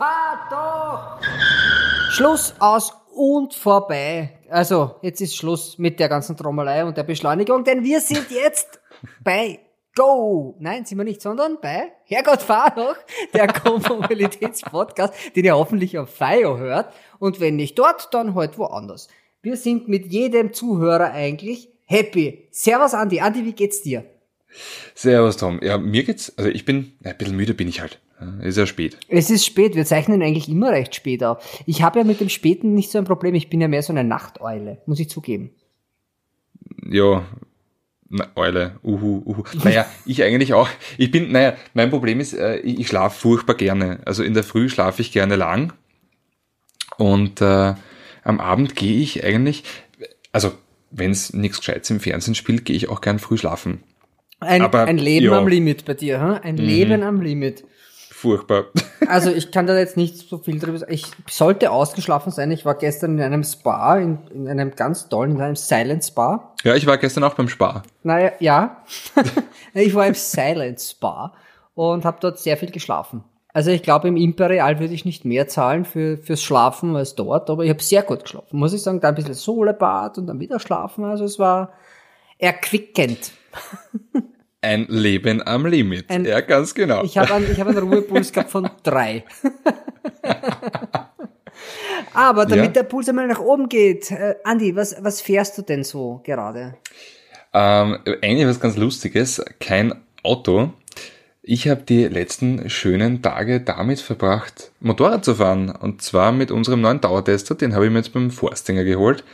fahr doch! Schluss, aus und vorbei. Also, jetzt ist Schluss mit der ganzen Trommelei und der Beschleunigung, denn wir sind jetzt bei Go! Nein, sind wir nicht, sondern bei Herrgott fahr noch, der Co-Mobilitäts-Podcast, den ihr hoffentlich auf FIO hört. Und wenn nicht dort, dann halt woanders. Wir sind mit jedem Zuhörer eigentlich happy. Servus Andi. Andi, wie geht's dir? Servus Tom. Ja, mir geht's, also ich bin, ein bisschen müde bin ich halt. Ist ja spät. Es ist spät. Wir zeichnen eigentlich immer recht spät auf. Ich habe ja mit dem Späten nicht so ein Problem. Ich bin ja mehr so eine Nachteule, muss ich zugeben. Ja, na, Eule, uhu, uhu. Naja, ich eigentlich auch. Ich bin, naja, mein Problem ist, äh, ich, ich schlafe furchtbar gerne. Also in der Früh schlafe ich gerne lang. Und äh, am Abend gehe ich eigentlich, also wenn es nichts Gescheites im Fernsehen spielt, gehe ich auch gern früh schlafen. Ein, Aber, ein Leben ja. am Limit bei dir, hm? ein mhm. Leben am Limit furchtbar. Also ich kann da jetzt nicht so viel drüber sagen. Ich sollte ausgeschlafen sein. Ich war gestern in einem Spa, in, in einem ganz tollen, in einem Silent Spa. Ja, ich war gestern auch beim Spa. Naja, ja. ich war im Silent Spa und habe dort sehr viel geschlafen. Also ich glaube, im Imperial würde ich nicht mehr zahlen für, fürs Schlafen als dort, aber ich habe sehr gut geschlafen. Muss ich sagen, da ein bisschen Solebad und dann wieder schlafen. Also es war erquickend. Ein Leben am Limit. Ein, ja, ganz genau. Ich habe einen, ich hab einen Ruhepuls gehabt von drei. Aber damit ja. der Puls einmal nach oben geht, äh, Andi, was, was fährst du denn so gerade? Ähm, eigentlich was ganz Lustiges, kein Auto. Ich habe die letzten schönen Tage damit verbracht, Motorrad zu fahren. Und zwar mit unserem neuen Dauertester, den habe ich mir jetzt beim Forstinger geholt,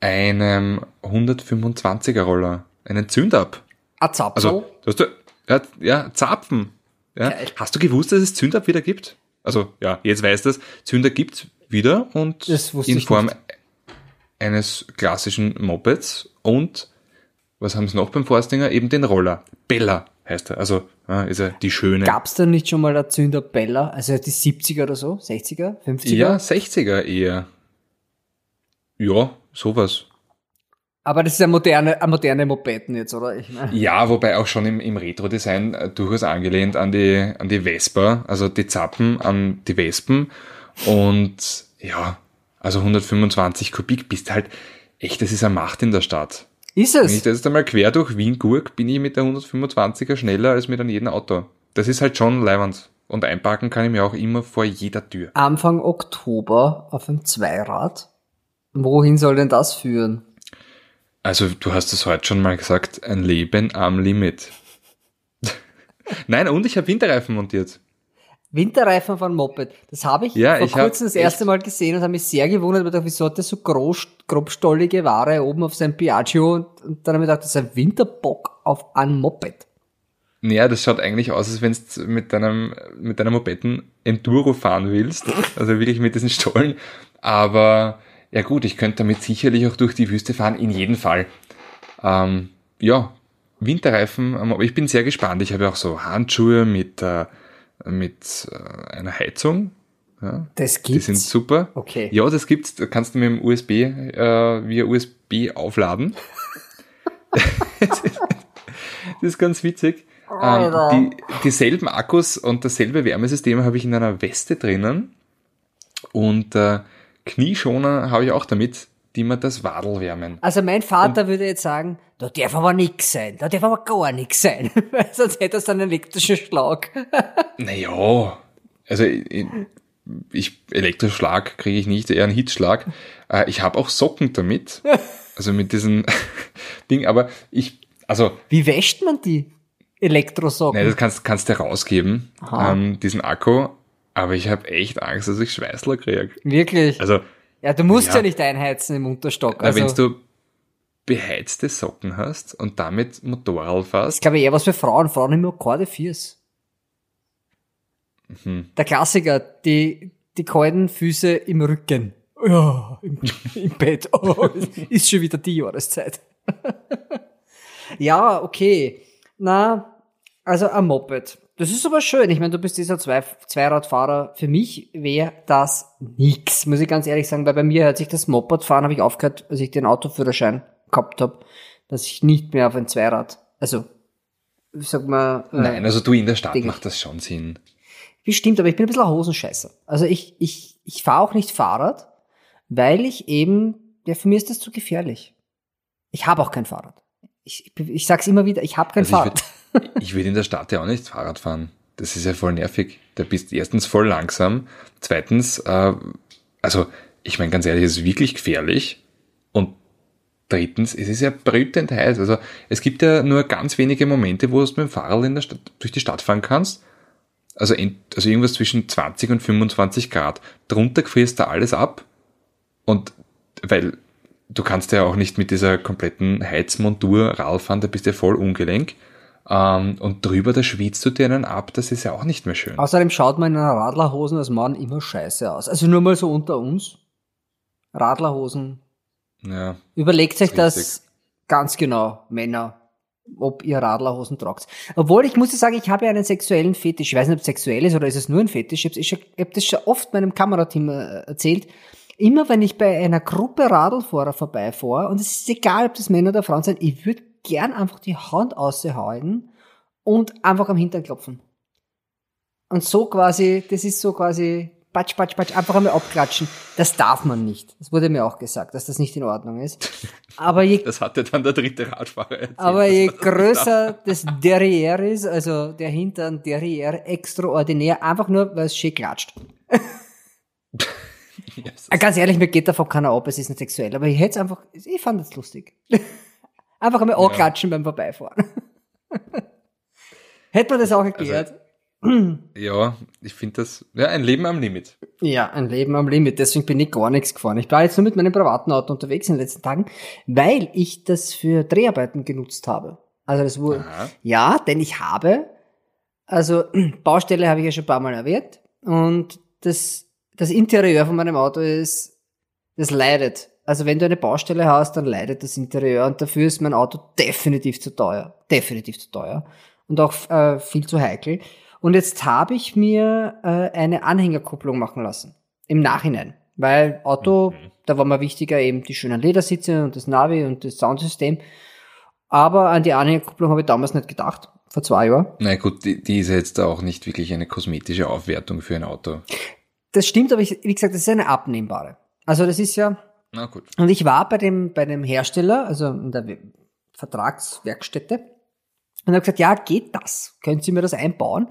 einem 125er Roller, einen Zündab. Ein Zapfel? Also, hast du, ja, ja Zapfen. Ja. Hast du gewusst, dass es Zünder wieder gibt? Also, ja, jetzt weißt du es. Zünder gibt's wieder und in Form eines klassischen Mopeds und was haben sie noch beim Forstinger? Eben den Roller. Bella heißt er. Also ja, ist er die schöne. Gab's da nicht schon mal der Zünder Bella? Also die 70er oder so? 60er? 50er? Ja, 60er eher. Ja, sowas. Aber das ist ein moderne, ein moderne Mopeden jetzt, oder? Ich mein. Ja, wobei auch schon im, im Retro-Design äh, durchaus angelehnt an die, an die Vespa, also die Zappen an die Wespen. Und ja, also 125 Kubik bist halt echt, das ist eine Macht in der Stadt. Ist es? Wenn ich das jetzt einmal quer durch Wien gurk, bin ich mit der 125er schneller als mit an jedem Auto. Das ist halt schon leibend. Und einparken kann ich mir auch immer vor jeder Tür. Anfang Oktober auf einem Zweirad. Wohin soll denn das führen? Also du hast es heute schon mal gesagt, ein Leben am Limit. Nein, und ich habe Winterreifen montiert. Winterreifen von Moped. Das habe ich ja, vor ich kurzem das erste Mal gesehen und habe mich sehr gewundert, weil ich wieso hat der so groß, grobstollige Ware oben auf seinem Piaggio und, und dann habe ich gedacht, das ist ein Winterbock auf ein Moped. Naja, das schaut eigentlich aus, als wenn du mit deinem, mit deinem Mopeden Enduro fahren willst. Also wirklich mit diesen Stollen. Aber ja gut, ich könnte damit sicherlich auch durch die Wüste fahren, in jedem Fall. Ähm, ja, Winterreifen, ähm, aber ich bin sehr gespannt. Ich habe auch so Handschuhe mit, äh, mit äh, einer Heizung. Ja, das gibt's? Die sind super. Okay. Ja, das gibt's. Da kannst du mit dem USB, äh, via USB aufladen. das ist ganz witzig. Ähm, die, dieselben Akkus und dasselbe Wärmesystem habe ich in einer Weste drinnen. Und äh, Knieschoner habe ich auch damit, die mir das Wadel wärmen. Also mein Vater Und würde jetzt sagen, da darf aber nix sein, da darf aber gar nix sein, sonst hätte es einen elektrischen Schlag. naja, also ich, ich elektrischen Schlag kriege ich nicht, eher einen Hitzschlag. Äh, ich habe auch Socken damit, also mit diesem Ding, aber ich, also... Wie wäscht man die? Elektrosocken? Nein, das kannst, kannst du rausgeben, ähm, diesen Akku, aber ich habe echt Angst, dass ich Schweißler kriege. Wirklich? Also. Ja, du musst ja, ja nicht einheizen im Unterstock. Also. Wenn du beheizte Socken hast und damit Motorrad fährst. Ich glaube eher was für Frauen. Frauen haben nur Korde Viers. Mhm. Der Klassiker, die, die kalten Füße im Rücken. Ja, im, im Bett. Oh, ist schon wieder die Jahreszeit. ja, okay. Na, also ein Moped. Das ist aber schön. Ich meine, du bist dieser Zwei Zweiradfahrer. Für mich wäre das nix, muss ich ganz ehrlich sagen, weil bei mir hat sich das Mopedfahren, habe ich aufgehört, als ich den Autoführerschein gehabt habe, dass ich nicht mehr auf ein Zweirad, also sag mal. Äh, Nein, also du in der Stadt macht das schon Sinn. Wie stimmt, aber ich bin ein bisschen ein Hosenscheißer. Also ich, ich, ich fahre auch nicht Fahrrad, weil ich eben, ja, für mich ist das zu gefährlich. Ich habe auch kein Fahrrad. Ich, ich, sag's immer wieder, ich habe kein Also Fahrrad. Ich würde in der Stadt ja auch nicht Fahrrad fahren. Das ist ja voll nervig. Da bist du erstens voll langsam. Zweitens, äh, also ich meine ganz ehrlich, es ist wirklich gefährlich. Und drittens, es ist ja brütend heiß. Also es gibt ja nur ganz wenige Momente, wo du mit dem Fahrrad in der Stadt, durch die Stadt fahren kannst. Also, also irgendwas zwischen 20 und 25 Grad. Drunter gefrierst du alles ab. Und weil du kannst ja auch nicht mit dieser kompletten Heizmontur Rad fahren, da bist du ja voll ungelenk. Ähm, und drüber, da schwitzt du dir einen ab, das ist ja auch nicht mehr schön. Außerdem schaut man in einer Radlerhosen als Mann immer scheiße aus. Also nur mal so unter uns. Radlerhosen. Ja, Überlegt euch Das ganz genau, Männer, ob ihr Radlerhosen tragt. Obwohl, ich muss ja sagen, ich habe ja einen sexuellen Fetisch. Ich weiß nicht, ob es sexuell ist oder ist es nur ein Fetisch. Ich habe das schon oft meinem Kamerateam äh, erzählt. Immer wenn ich bei einer Gruppe Radlfahrer vorbeifahre, und es ist egal, ob das Männer oder Frauen sind, ich würde gern einfach die Hand aushalten und einfach am Hintern klopfen. Und so quasi, das ist so quasi, patsch, patsch, patsch, einfach einmal abklatschen. Das darf man nicht. Das wurde mir auch gesagt, dass das nicht in Ordnung ist. Aber je, das hat ja dann der dritte Radfahrer erzählt. aber je das größer das Derrière ist, also der Hintern Derrière extraordinär, einfach nur, weil es schön klatscht. Yes. Ganz ehrlich, mir geht davon keiner ab, es ist nicht sexuell, aber ich hätte es einfach, ich fand es lustig. einfach einmal anklatschen beim Vorbeifahren. Hätte man das auch erklärt? Ja, ich finde das, ja, ein Leben am Limit. Ja, ein Leben am Limit. Deswegen bin ich gar nichts gefahren. Ich war jetzt nur mit meinem privaten Auto unterwegs in den letzten Tagen, weil ich das für Dreharbeiten genutzt habe. Also das wurde, Aha. ja, denn ich habe, also Baustelle habe ich ja schon ein paar Mal erwähnt und das, das Interieur von meinem Auto ist, das leidet. Also wenn du eine Baustelle hast, dann leidet das Interieur und dafür ist mein Auto definitiv zu teuer. Definitiv zu teuer. Und auch äh, viel zu heikel. Und jetzt habe ich mir äh, eine Anhängerkupplung machen lassen. Im Nachhinein. Weil Auto, Mhm. da war mir wichtiger eben die schönen Ledersitze und das Navi und das Soundsystem. Aber an die Anhängerkupplung habe ich damals nicht gedacht. Vor zwei Jahren. Na gut, die, die ist jetzt auch nicht wirklich eine kosmetische Aufwertung für ein Auto. Das stimmt, aber ich, wie gesagt, das ist eine abnehmbare. Also das ist ja, Na gut. und ich war bei dem, bei dem Hersteller, also in der We- Vertragswerkstätte, und habe gesagt, ja, geht das? Können Sie mir das einbauen?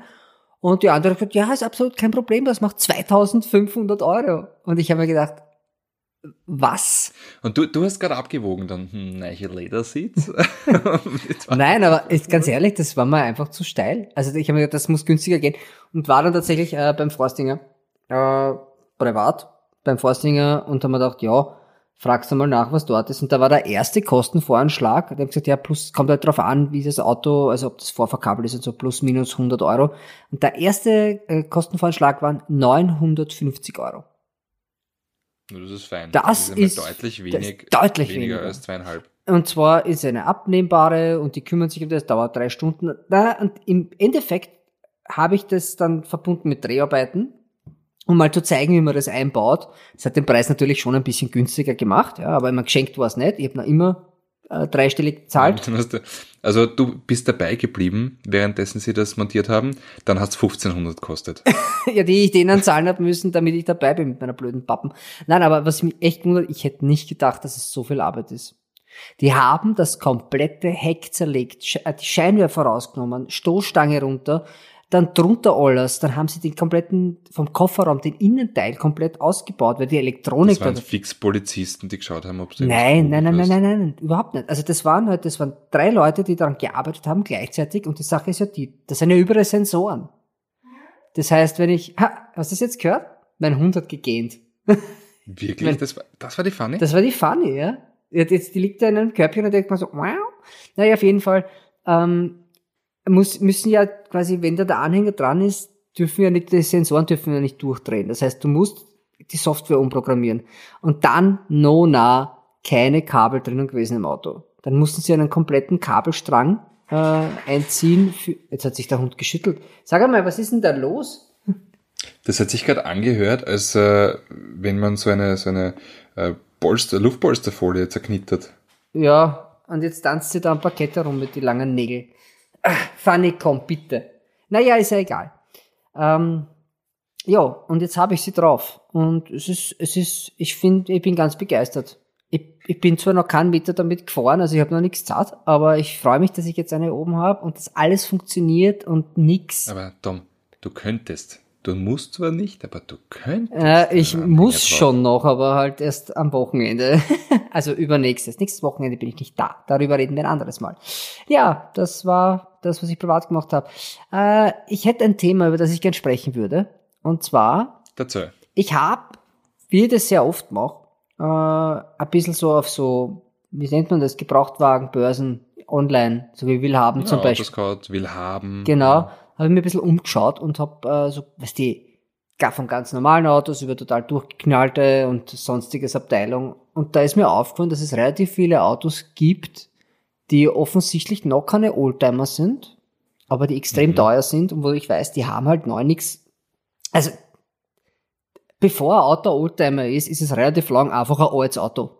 Und die andere hat gesagt, ja, ist absolut kein Problem, das macht 2500 Euro. Und ich habe mir gedacht, was? Und du, du hast gerade abgewogen dann, hm, neue Ledersitz. Nein, aber ist ganz ehrlich, das war mir einfach zu steil. Also ich habe mir gedacht, das muss günstiger gehen. Und war dann tatsächlich äh, beim Forstinger, äh, privat, beim Forstinger und haben mir gedacht, ja, fragst du mal nach, was dort ist. Und da war der erste Kostenvoranschlag. Der hat gesagt, ja, plus, kommt halt drauf an, wie das Auto, also ob das vorverkabelt ist und so, plus minus 100 Euro. Und der erste äh, Kostenvoranschlag waren 950 Euro. Das ist fein. Das einmal ist- deutlich das wenig, ist deutlich weniger, weniger. als zweieinhalb. Und zwar ist eine abnehmbare und die kümmern sich um das, dauert drei Stunden. Na, und im Endeffekt habe ich das dann verbunden mit Dreharbeiten, um mal zu zeigen, wie man das einbaut. Das hat den Preis natürlich schon ein bisschen günstiger gemacht, ja, aber immer geschenkt war es nicht. Ich habe noch immer äh, dreistellig gezahlt. Also du bist dabei geblieben, währenddessen sie das montiert haben, dann hast 1500 gekostet. ja, die ich denen zahlen habe müssen, damit ich dabei bin mit meiner blöden Pappen. Nein, aber was mich echt wundert, ich hätte nicht gedacht, dass es so viel Arbeit ist. Die haben das komplette Heck zerlegt, äh, die Scheinwerfer rausgenommen, Stoßstange runter, dann drunter alles, dann haben sie den kompletten, vom Kofferraum, den Innenteil komplett ausgebaut, weil die Elektronik Das waren fix Polizisten, die geschaut haben, ob du Nein, nein, nein, irgendwas nein, nein, nein, überhaupt nicht. Also das waren halt, das waren drei Leute, die daran gearbeitet haben gleichzeitig und die Sache ist ja die, das sind ja überall Sensoren. Das heißt, wenn ich, ha, hast du das jetzt gehört? Mein Hund hat gegähnt. Wirklich? Wenn- Das war, das war die Pfanne? Das war die Funny, ja. Jetzt, jetzt, die liegt da in einem Körbchen und denkt man so, wow. Naja, auf jeden Fall, ähm, muss, müssen ja quasi, wenn da der Anhänger dran ist, dürfen ja nicht, die Sensoren dürfen ja nicht durchdrehen. Das heißt, du musst die Software umprogrammieren. Und dann, no, na, keine Kabel drinnen gewesen im Auto. Dann mussten sie einen kompletten Kabelstrang äh, einziehen. Für, jetzt hat sich der Hund geschüttelt. Sag einmal, was ist denn da los? Das hat sich gerade angehört, als äh, wenn man so eine, so eine äh, Polster, Luftpolsterfolie zerknittert. Ja, und jetzt tanzt sie da am Parkett herum mit die langen Nägeln. Ach, Fanny, komm, bitte. Naja, ist ja egal. Ähm, ja, und jetzt habe ich sie drauf. Und es ist, es ist, ich finde, ich bin ganz begeistert. Ich, ich bin zwar noch keinen Meter damit gefahren, also ich habe noch nichts zart, aber ich freue mich, dass ich jetzt eine oben habe und dass alles funktioniert und nix. Aber Tom, du könntest. Du musst zwar nicht, aber du könntest. Äh, ich Ja, muss ja, schon noch, aber halt erst am Wochenende. also übernächstes. Nächstes Wochenende bin ich nicht da. Darüber reden wir ein anderes Mal. Ja, das war das, was ich privat gemacht habe. Äh, ich hätte ein Thema, über das ich gern sprechen würde. Und zwar, Dazu. ich habe, wie ich das sehr oft mache, äh, ein bisschen so auf so, wie nennt man das, Gebrauchtwagenbörsen online, so wie will haben zum ja, Beispiel. Autoscout will haben. Genau, habe ich mir ein bisschen umgeschaut und habe äh, so, weißt du, gar von ganz normalen Autos über total durchgeknallte und sonstiges Abteilung. Und da ist mir aufgefallen, dass es relativ viele Autos gibt, die offensichtlich noch keine Oldtimer sind, aber die extrem Mhm. teuer sind und wo ich weiß, die haben halt neu nix. Also, bevor ein Auto Oldtimer ist, ist es relativ lang einfach ein altes Auto.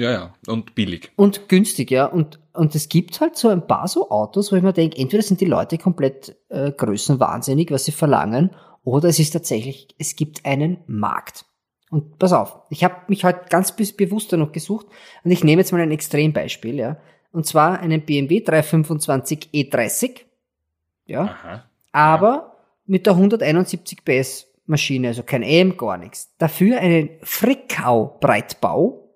Ja, ja. Und billig. Und günstig, ja. Und, und es gibt halt so ein paar so Autos, wo ich mir denke, entweder sind die Leute komplett äh, größenwahnsinnig, was sie verlangen, oder es ist tatsächlich, es gibt einen Markt. Und pass auf, ich habe mich heute ganz be- bewusst noch gesucht und ich nehme jetzt mal ein Extrembeispiel, ja. Und zwar einen BMW 325 E30, ja, Aha. aber mit der 171 PS Maschine, also kein AM, gar nichts. Dafür einen Frickau-Breitbau.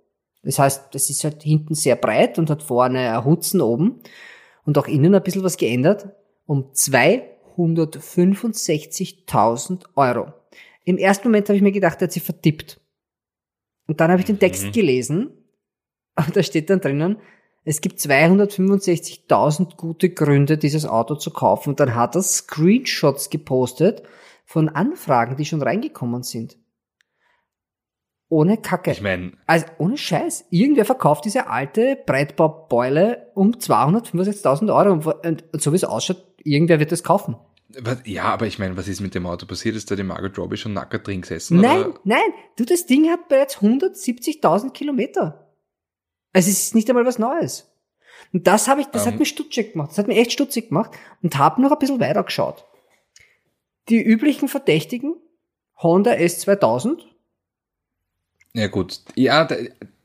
Das heißt, das ist halt hinten sehr breit und hat vorne ein Hutzen oben und auch innen ein bisschen was geändert. Um 265.000 Euro. Im ersten Moment habe ich mir gedacht, er hat sich vertippt. Und dann habe ich den Text Mhm. gelesen und da steht dann drinnen, es gibt 265.000 gute Gründe, dieses Auto zu kaufen. Und dann hat er Screenshots gepostet von Anfragen, die schon reingekommen sind. Ohne Kacke. Ich meine, also ohne Scheiß. Irgendwer verkauft diese alte Breitbaubeule um 265.000 Euro. Und, und, und so wie es ausschaut, irgendwer wird das kaufen. was, ja, aber ich meine, was ist mit dem Auto passiert? Ist da die Margot Robbie schon nackert drin gesessen? Nein, Oder? nein. Du, das Ding hat bereits 170.000 Kilometer. Also es ist nicht einmal was Neues. Und das habe ich, das hat Ähm. mich stutzig gemacht. Das hat mich echt stutzig gemacht und habe noch ein bisschen weiter geschaut. Die üblichen Verdächtigen, Honda S2000, Ja gut, ja, da,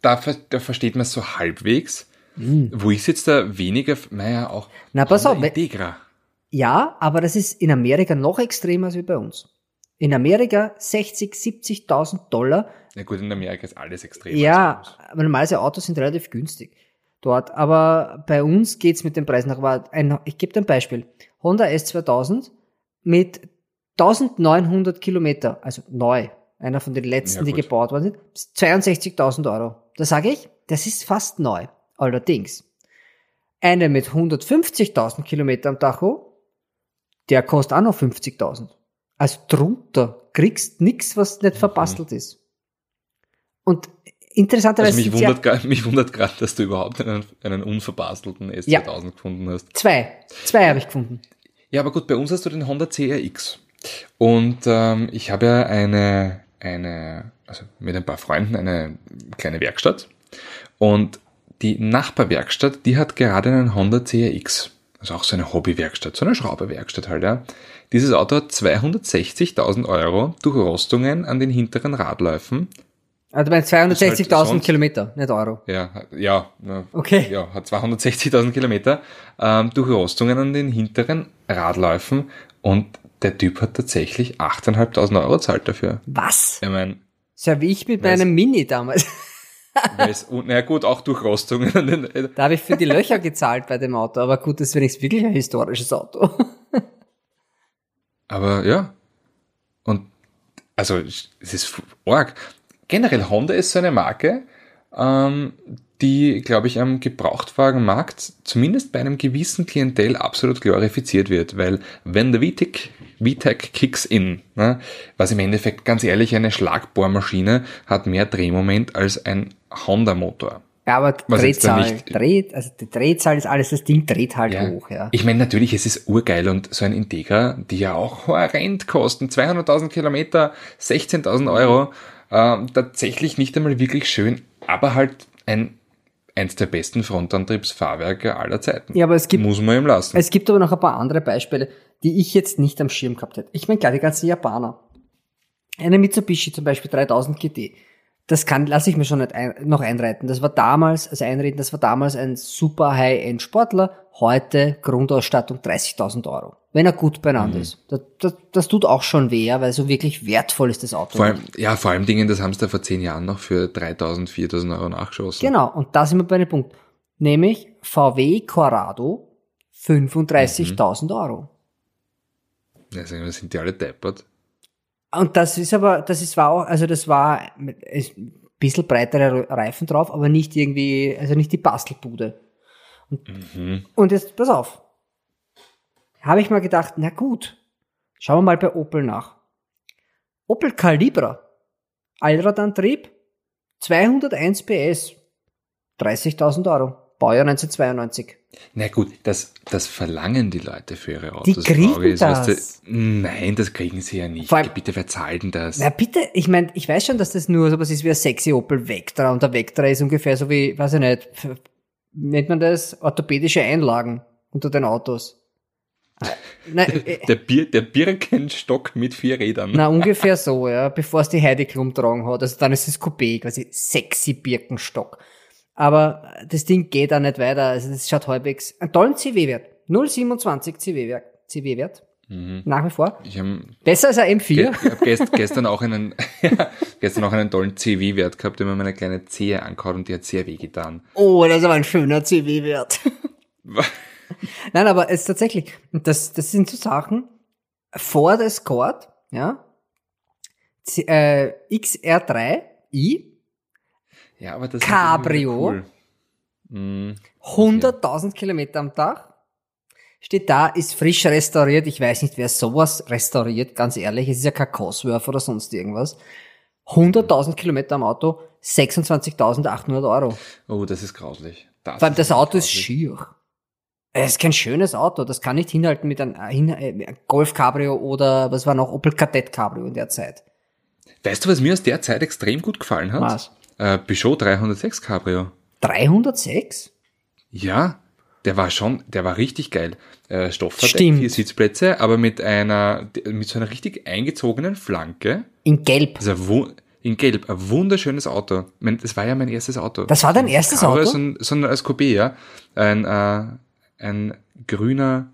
da, da versteht man es so halbwegs. Wo ist jetzt da weniger, naja, auch Na, pass auf, Integra. Ja, aber das ist in Amerika noch extremer als bei uns. In Amerika 60, 70.000 Dollar. Ja gut, in Amerika ist alles extrem. Ja, aber normalerweise Autos sind relativ günstig dort. Aber bei uns geht's mit den Preisen nach. Aber ein, ich gebe dir ein Beispiel. Honda S2000 mit 1900 Kilometer, also neu, einer von den letzten, Ja, die gebaut worden sind, 62.000 Euro. Da sage ich, das ist fast neu. Allerdings, eine mit 150.000 Kilometer am Tacho, der kostet auch noch 50.000. Also drunter kriegst nix, was nicht verbastelt ist. Und interessanterweise Also mich ja wundert, gra- mich wundert gerade, dass du überhaupt einen, einen unverbastelten S2000 Ja. gefunden hast. zwei. Zwei habe ich gefunden. Ja, aber gut, bei uns hast du den Honda CRX. Und ähm, ich habe ja eine, eine, also mit ein paar Freunden eine kleine Werkstatt. Und die Nachbarwerkstatt, die hat gerade einen Honda CRX. Also auch so eine Hobbywerkstatt, so eine Schrauberwerkstatt halt, ja. Dieses Auto hat 260.000 Euro durch Rostungen an den hinteren Radläufen. Also bei Ist halt 260.000 sonst- Kilometer, nicht Euro. Ja, ja, Okay. ja, hat 260.000 Kilometer ähm, durch Rostungen an den hinteren Radläufen und der Typ hat tatsächlich 8.500 Euro zahlt dafür. Was? Ich meine, So wie ich mit meinem Mini damals. weil es, und, naja gut, auch durch Rostungen Da habe ich für die Löcher gezahlt bei dem Auto, aber gut, das ist wenigstens wirklich ein historisches Auto. aber ja. Und, also, es ist arg. Generell, Honda ist so eine Marke, ähm, die, glaube ich, am Gebrauchtwagenmarkt zumindest bei einem gewissen Klientel absolut glorifiziert wird, weil wenn der VTEC, VTEC kicks in, ne, was im Endeffekt ganz ehrlich eine Schlagbohrmaschine hat mehr Drehmoment als ein Honda-Motor. Ja, aber Was Drehzahl, nicht- dreht, also die Drehzahl ist alles, das Ding dreht halt Ja. hoch, ja. Ich meine, natürlich, es ist urgeil und so ein Integra, die ja auch horrend kosten, 200.000 Kilometer, 16.000 Euro, ähm, tatsächlich nicht einmal wirklich schön, aber halt ein eins der besten Frontantriebsfahrwerke aller Zeiten. Ja, aber es gibt, Muss man ihm lassen. es gibt aber noch ein paar andere Beispiele, die ich jetzt nicht am Schirm gehabt hätte. Ich meine, klar, die ganzen Japaner. Eine Mitsubishi zum Beispiel 3000 GT. Das kann, lasse ich mir schon nicht ein, noch einreiten. Das war damals, also einreden, das war damals ein super High-End-Sportler. Heute Grundausstattung 30.000 Euro. Wenn er gut beieinander Mhm. ist. Das, das, das tut auch schon weh, weil so wirklich wertvoll ist das Auto. Vor allem, ja, vor allem Dingen, das haben sie da vor zehn Jahren noch für 3000, 4000 Euro nachgeschossen. Genau, und da sind wir bei dem Punkt. Nämlich VW Corrado 35.000 Mhm. Euro. Ja, sagen wir, sind die alle deppert? Und das ist aber, das ist war auch, also das war ein bisschen breitere Reifen drauf, aber nicht irgendwie, also nicht die Bastelbude. Und, und jetzt, pass auf. Habe ich mal gedacht, na gut, schauen wir mal bei Opel nach. Opel Calibra, Allradantrieb, 201 PS, 30.000 Euro, Baujahr 1992. Na gut, das, das verlangen die Leute für ihre Autos. Die kriegen ist, das. da- nein, das kriegen sie ja nicht. Allem- Bitte, wer zahlt denn das? Na bitte, ich meine, ich weiß schon, dass das nur so was ist wie ein sexy Opel Vectra und der Vectra ist ungefähr so wie, weiß ich nicht, nennt man das orthopädisische Einlagen unter den Autos. Nein, äh, Der, Bier, der Birkenstock mit vier Rädern. na ungefähr so, ja, bevor es die Heidi Klum tragen hat. Also dann ist es Coupé, quasi sexy Birkenstock. Aber das Ding geht auch nicht weiter, also das schaut halbwegs, einen tollen CW-Wert. 0,27 CW-Wert, CW-Wert. Mhm. Nach wie vor. Ich habe Besser als ein ge M4. hab gest, gestern auch einen, ja, gestern auch einen tollen CW-Wert gehabt, der mir meine kleine Zehe angehauen und die hat sehr weh getan. Oh, das ist aber ein schöner CW-Wert. Nein, aber es ist tatsächlich, das, das sind so Sachen, Ford Escort, ja, C- äh, XR3i, Ja, aber das Cabrio. ist cool. Mhm. 100.000 Kilometer am Tag, steht da, ist frisch restauriert, ich weiß nicht, wer sowas restauriert, ganz ehrlich, es ist ja kein Cosworth oder sonst irgendwas. 100.000 Kilometer am Auto, 26.800 Euro. Oh, das ist grauslich. Das Vor allem das Auto ist grauslich. schier. Es ist kein schönes Auto, das kann nicht hinhalten mit einem äh, hin, äh, Golf Cabrio oder was war noch, Opel Kadett Cabrio in der Zeit. Weißt du, was mir aus der Zeit extrem gut gefallen hat? Was? Äh, Peugeot 306 Cabrio. 306? Ja, der war schon, der war richtig geil. Äh, Stoffverdeck, vier Sitzplätze, aber mit einer, mit so einer richtig eingezogenen Flanke. In Gelb. Also ein in Gelb, ein wunderschönes Auto. Mein, das war ja mein erstes Auto. Das war dein erstes Auto? Sondern, sondern als Coupé, ja. Ein, äh, ein grüner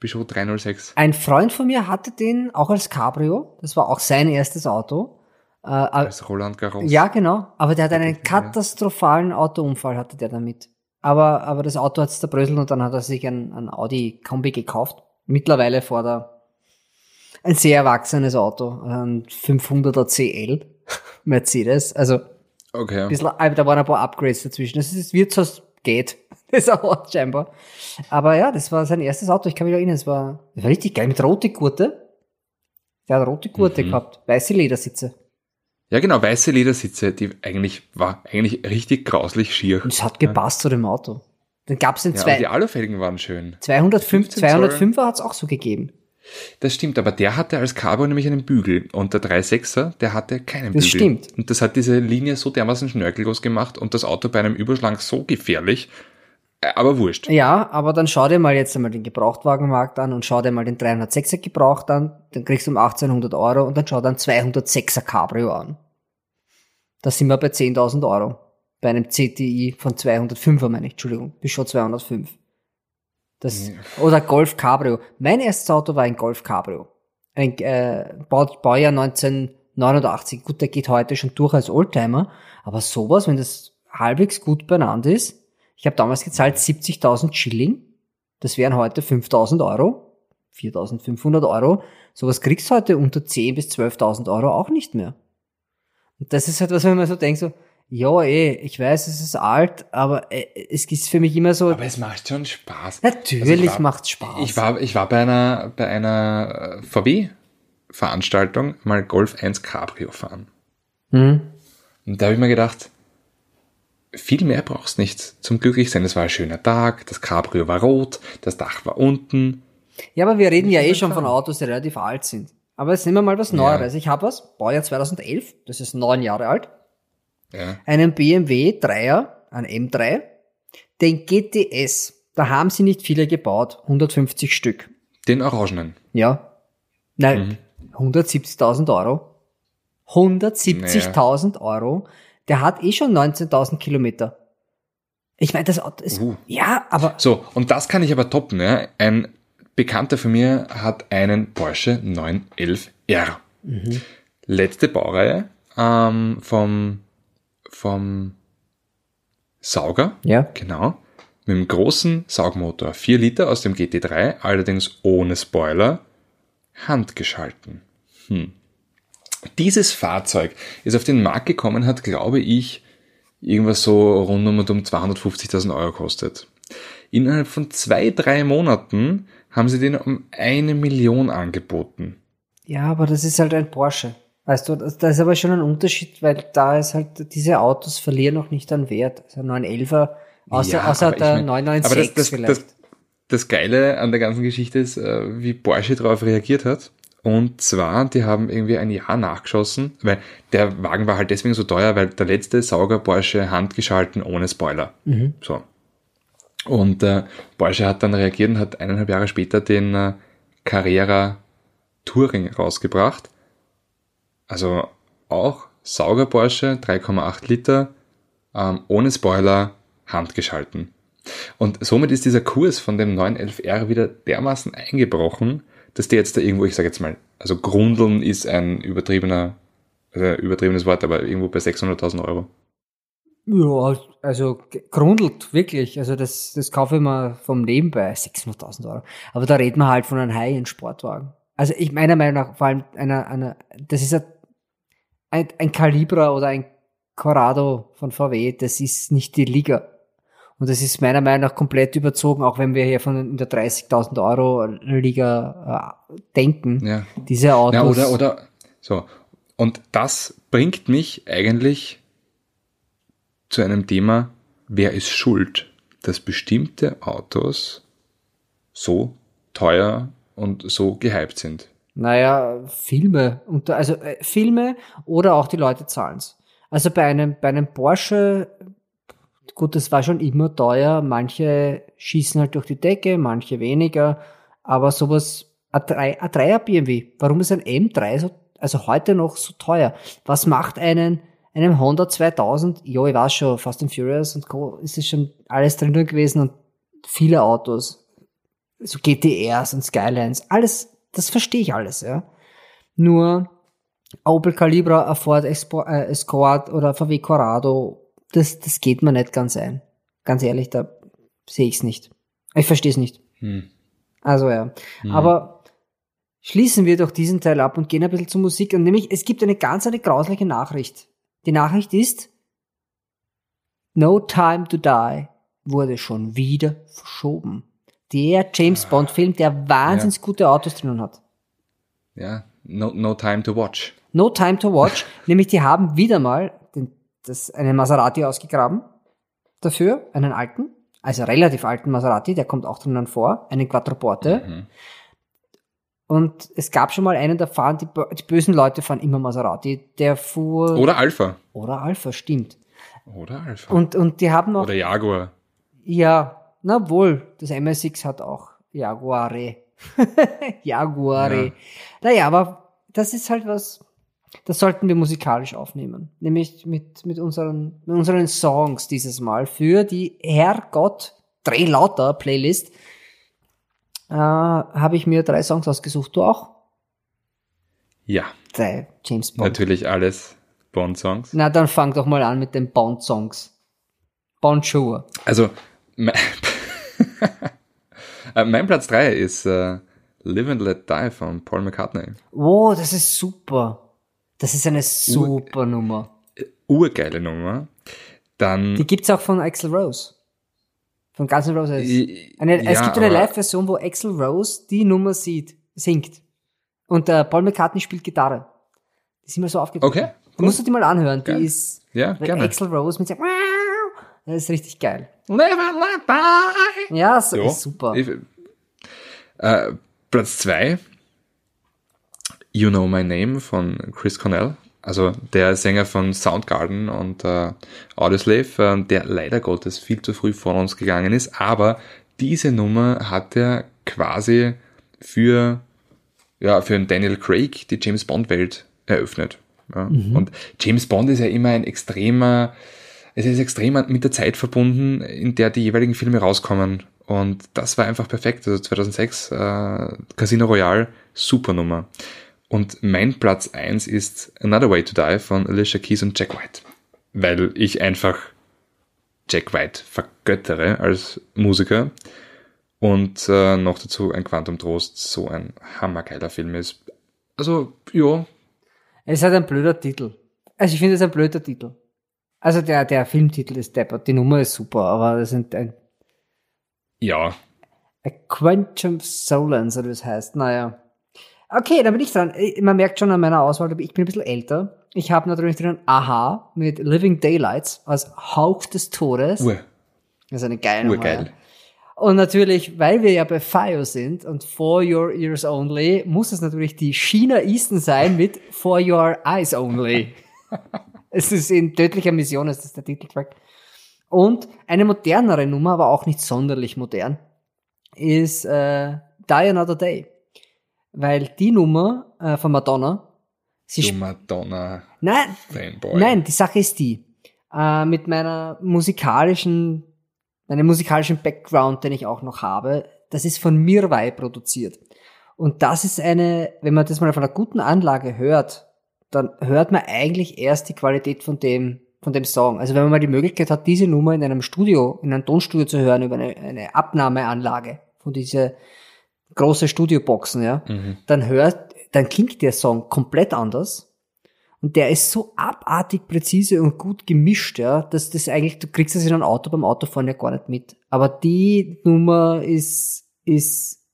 Peugeot 306. Ein Freund von mir hatte den auch als Cabrio. Das war auch sein erstes Auto. Äh, äh, Als Roland Garros. ja, genau. Aber der hat einen katastrophalen Autounfall, hatte der damit. Aber, aber das Auto hat es zerbröselt und dann hat er sich ein, ein Audi Kombi gekauft. Mittlerweile vor der ein sehr erwachsenes Auto, ein 500er CL Mercedes. Also Okay. ein bisschen, da waren ein paar Upgrades dazwischen. Das ist Wirtshaus geht. Das ist auch scheinbar. Aber ja, das war sein erstes Auto. Ich kann mich erinnern, es war, das war richtig geil mit rote Gurte. Der hat rote Gurte Mhm. gehabt, weiße Ledersitze. Ja, genau, weiße Ledersitze, die eigentlich, war eigentlich richtig grauslich schier. Und es hat gepasst zu dem Auto. Dann gab's den Ja, aber die zwei, Alufelgen waren schön. 205, 15 Zoll. 205er hat's auch so gegeben. Das stimmt, aber der hatte als Cabrio nämlich einen Bügel und der 3.6er, der hatte keinen Das Bügel. stimmt. Und das hat diese Linie so dermaßen schnörkellos gemacht und das Auto bei einem Überschlag so gefährlich, äh, aber wurscht. Ja, aber dann schau dir mal jetzt einmal den Gebrauchtwagenmarkt an und schau dir mal den 306er Gebraucht an. Dann kriegst du um 1800 Euro und dann schau dir einen 206er Cabrio an. Da sind wir bei 10.000 Euro. Bei einem CTI von 205er meine ich, Entschuldigung, bis schon 205. Das, oder Golf Cabrio. Mein erstes Auto war ein Golf Cabrio. Ein äh, Bau, Baujahr 1989. Gut, der geht heute schon durch als Oldtimer, aber sowas, wenn das halbwegs gut beieinander ist, ich habe damals gezahlt 70.000 Schilling, das wären heute 5.000 Euro, 4.500 Euro. Sowas kriegst du heute unter 10.000 bis 12.000 Euro auch nicht mehr. Und das ist halt was, wenn man so denkt, so, ja, eh, ich weiß, es ist alt, aber äh, es ist für mich immer so, Aber es macht schon Spaß. natürlich Also ich war- macht's Spaß. Ich war, ich war bei einer, bei einer VW-Veranstaltung mal Golf 1 Cabrio fahren. hm? Und da habe ich mir gedacht, viel mehr brauchst nicht zum Glücklichsein. Es war ein schöner Tag, das Cabrio war rot, das Dach war unten. Ja, aber wir reden ja eh schon von Autos, die relativ alt sind. Aber jetzt nehmen wir mal was Neueres. Ich habe was, Baujahr 2011, das ist neun Jahre alt, Ja. einen BMW 3er, ein M3, den GTS. Da haben sie nicht viele gebaut, 150 Stück. Den Orangenen. Ja. Nein, 170.000 Euro. 170.000 Euro. Der hat eh schon 19.000 Kilometer. Ich meine, das Auto ist, Uh. ja, aber, So, und das kann ich aber toppen. Ja? Ein Bekannter von mir hat einen Porsche 911R. Letzte Baureihe ähm, vom, vom Sauger, ja, genau, mit einem großen Saugmotor. 4 Liter aus dem GT3, allerdings ohne Spoiler, handgeschalten. Hm. Dieses Fahrzeug ist auf den Markt gekommen, hat, glaube ich, irgendwas so rund um und um 250.000 Euro kostet. Innerhalb von zwei, drei Monaten haben sie den um eine Million angeboten. ja, aber das ist halt ein Porsche. Weißt du, das, das ist aber schon ein Unterschied, weil da ist halt, diese Autos verlieren noch nicht an Wert. Also 911er, außer, Ja, außer der mein- 996 aber das, das, vielleicht. das, das Geile an der ganzen Geschichte ist, äh, wie Porsche darauf reagiert hat. Und zwar, die haben irgendwie ein Jahr nachgeschossen, weil der Wagen war halt deswegen so teuer, weil der letzte Sauger Porsche handgeschalten ohne Spoiler. Mhm. So. Und äh, Porsche hat dann reagiert und hat eineinhalb Jahre später den äh, Carrera Touring rausgebracht. Also auch Sauger Porsche, 3,8 Liter, ähm, ohne Spoiler, handgeschalten. Und somit ist dieser Kurs von dem 911R wieder dermaßen eingebrochen, dass der jetzt da irgendwo, ich sage jetzt mal, also Grundeln ist ein übertriebener, äh, übertriebenes Wort, aber irgendwo bei 600.000 Euro. Ja, also grundelt, wirklich. Also das, das kaufe ich mir vom Nebenbei, 600.000 Euro. Aber da reden wir halt von einem High-End-Sportwagen. Also ich meiner Meinung nach, vor allem einer, einer das ist ein, ein, ein Calibra oder ein Corrado von VW, das ist nicht die Liga. Und das ist meiner Meinung nach komplett überzogen, auch wenn wir hier von der 30.000 Euro Liga äh, denken. Ja. Diese Autos. Ja, oder, oder, so. Und das bringt mich eigentlich zu einem Thema, wer ist schuld, dass bestimmte Autos so teuer und so gehypt sind. Naja, Filme. Und, also äh, Filme oder auch die Leute zahlen's. Also bei einem, bei einem Porsche, gut, das war schon immer teuer. Manche schießen halt durch die Decke, manche weniger. Aber sowas, A3, A3er BMW, warum ist ein M3 so, also heute noch so teuer? Was macht einen, einem Honda 2000? Ja, ich weiß schon, Fast and Furious und Co. ist es schon alles drin gewesen und viele Autos so GTRs und Skylines, alles, das verstehe ich alles, ja. Nur Opel Calibra, Ford äh, Escort oder VW Corrado, das, das geht mir nicht ganz ein. Ganz ehrlich, da sehe ich es nicht. Ich verstehe es nicht. Hm. Also ja. Aber schließen wir doch diesen Teil ab und gehen ein bisschen zur Musik. Und nämlich, es gibt eine ganz eine grausliche Nachricht. Die Nachricht ist, No Time to Die wurde schon wieder verschoben. Der James Bond Film, der wahnsinnig gute Autos drinnen hat. Ja, no, no time to watch. No Time to Watch, nämlich die haben wieder mal das, einen Maserati ausgegraben dafür, einen alten, also relativ alten Maserati, der kommt auch drinnen vor, einen Quattroporte. Mhm. Und es gab schon mal einen, da fahren die, die bösen Leute fahren immer Maserati, der fuhr Oder Alpha. oder Alpha, stimmt. Oder Alpha. Und und die haben auch Oder Jaguar. ja, na wohl, das MSX hat auch Jaguare. Jaguare. Ja. Naja, aber das ist halt was, das sollten wir musikalisch aufnehmen. Nämlich mit, mit, unseren, mit unseren Songs dieses Mal für die Herrgott Dreh lauter Playlist. Äh, Habe ich mir drei Songs ausgesucht. Du auch? Ja, Drei James Bond. natürlich alles Bond-Songs. Na, dann fang doch mal an mit den Bond-Songs. Bonjour. Also, mein, Äh, mein Platz 3 ist äh, Live and Let Die von Paul McCartney. Oh, das ist super. Das ist eine super Nummer. Urgeile Nummer. Dann, Die gibt's auch von Axel Rose. Von Guns N' Roses. Eine, es ja, gibt eine Live-Version, wo Axel Rose die Nummer sieht, singt. Und äh, Paul McCartney spielt Gitarre. Die sind mir so aufgefallen. Okay, Du musst du die mal anhören. Geil. Die ist Ja, gerne. Axel Rose mit seinem Das ist richtig geil. Ja, so, ist super. Ich, äh, Platz 2, You Know My Name von Chris Cornell. Also der Sänger von Soundgarden und äh, Audioslave, äh, der leider Gottes viel zu früh von uns gegangen ist. Aber diese Nummer hat er quasi für, ja, für Daniel Craig die James Bond Welt eröffnet. Ja. Mhm. Und James Bond ist ja immer ein extremer, es ist extrem mit der Zeit verbunden, in der die jeweiligen Filme rauskommen. Und das war einfach perfekt. Also 2006 äh, Casino Royale, super Nummer. Und mein Platz eins ist Another Way to Die von Alicia Keys und Jack White. Weil ich einfach Jack White vergöttere als Musiker. Und äh, noch dazu ein Quantum Trost so ein hammergeiler Film ist. Also, ja. Es halt ein blöder Titel. Also ich finde es ein blöder Titel. Also der, der Filmtitel ist deppert, die Nummer ist super, aber das sind ein... Ja. A Quantum Solence, oder wie es heißt, naja. Okay, dann bin ich dran. Man merkt schon an meiner Auswahl, ich bin ein bisschen älter. Ich habe natürlich drin Aha mit Living Daylights als Hauch des Todes. Ur. Das ist eine geile Nummer. Urgeil. Und natürlich, weil wir ja bei FIO sind und For Your Ears Only, muss es natürlich die China Eastern sein mit For Your Eyes Only. es ist in tödlicher Mission, ist das der Titeltrack. Und eine modernere Nummer, aber auch nicht sonderlich modern, ist äh, Die Another Day. Weil die Nummer äh, von Madonna, sie du Madonna nein, Fanboy. nein, die Sache ist die, äh, mit meiner musikalischen meinen musikalischen Background, den ich auch noch habe, das ist von Mirwai produziert. Und das ist eine, wenn man das mal von einer guten Anlage hört, dann hört man eigentlich erst die Qualität von dem, von dem Song. Also wenn man mal die Möglichkeit hat, diese Nummer in einem Studio, in einem Tonstudio zu hören, über eine, eine Abnahmeanlage von diese große Studioboxen, ja, mhm. dann hört, dann klingt der Song komplett anders und der ist so abartig präzise und gut gemischt, ja, dass das eigentlich, du kriegst das in einem Auto beim Autofahren ja gar nicht mit. Aber die Nummer ist, ist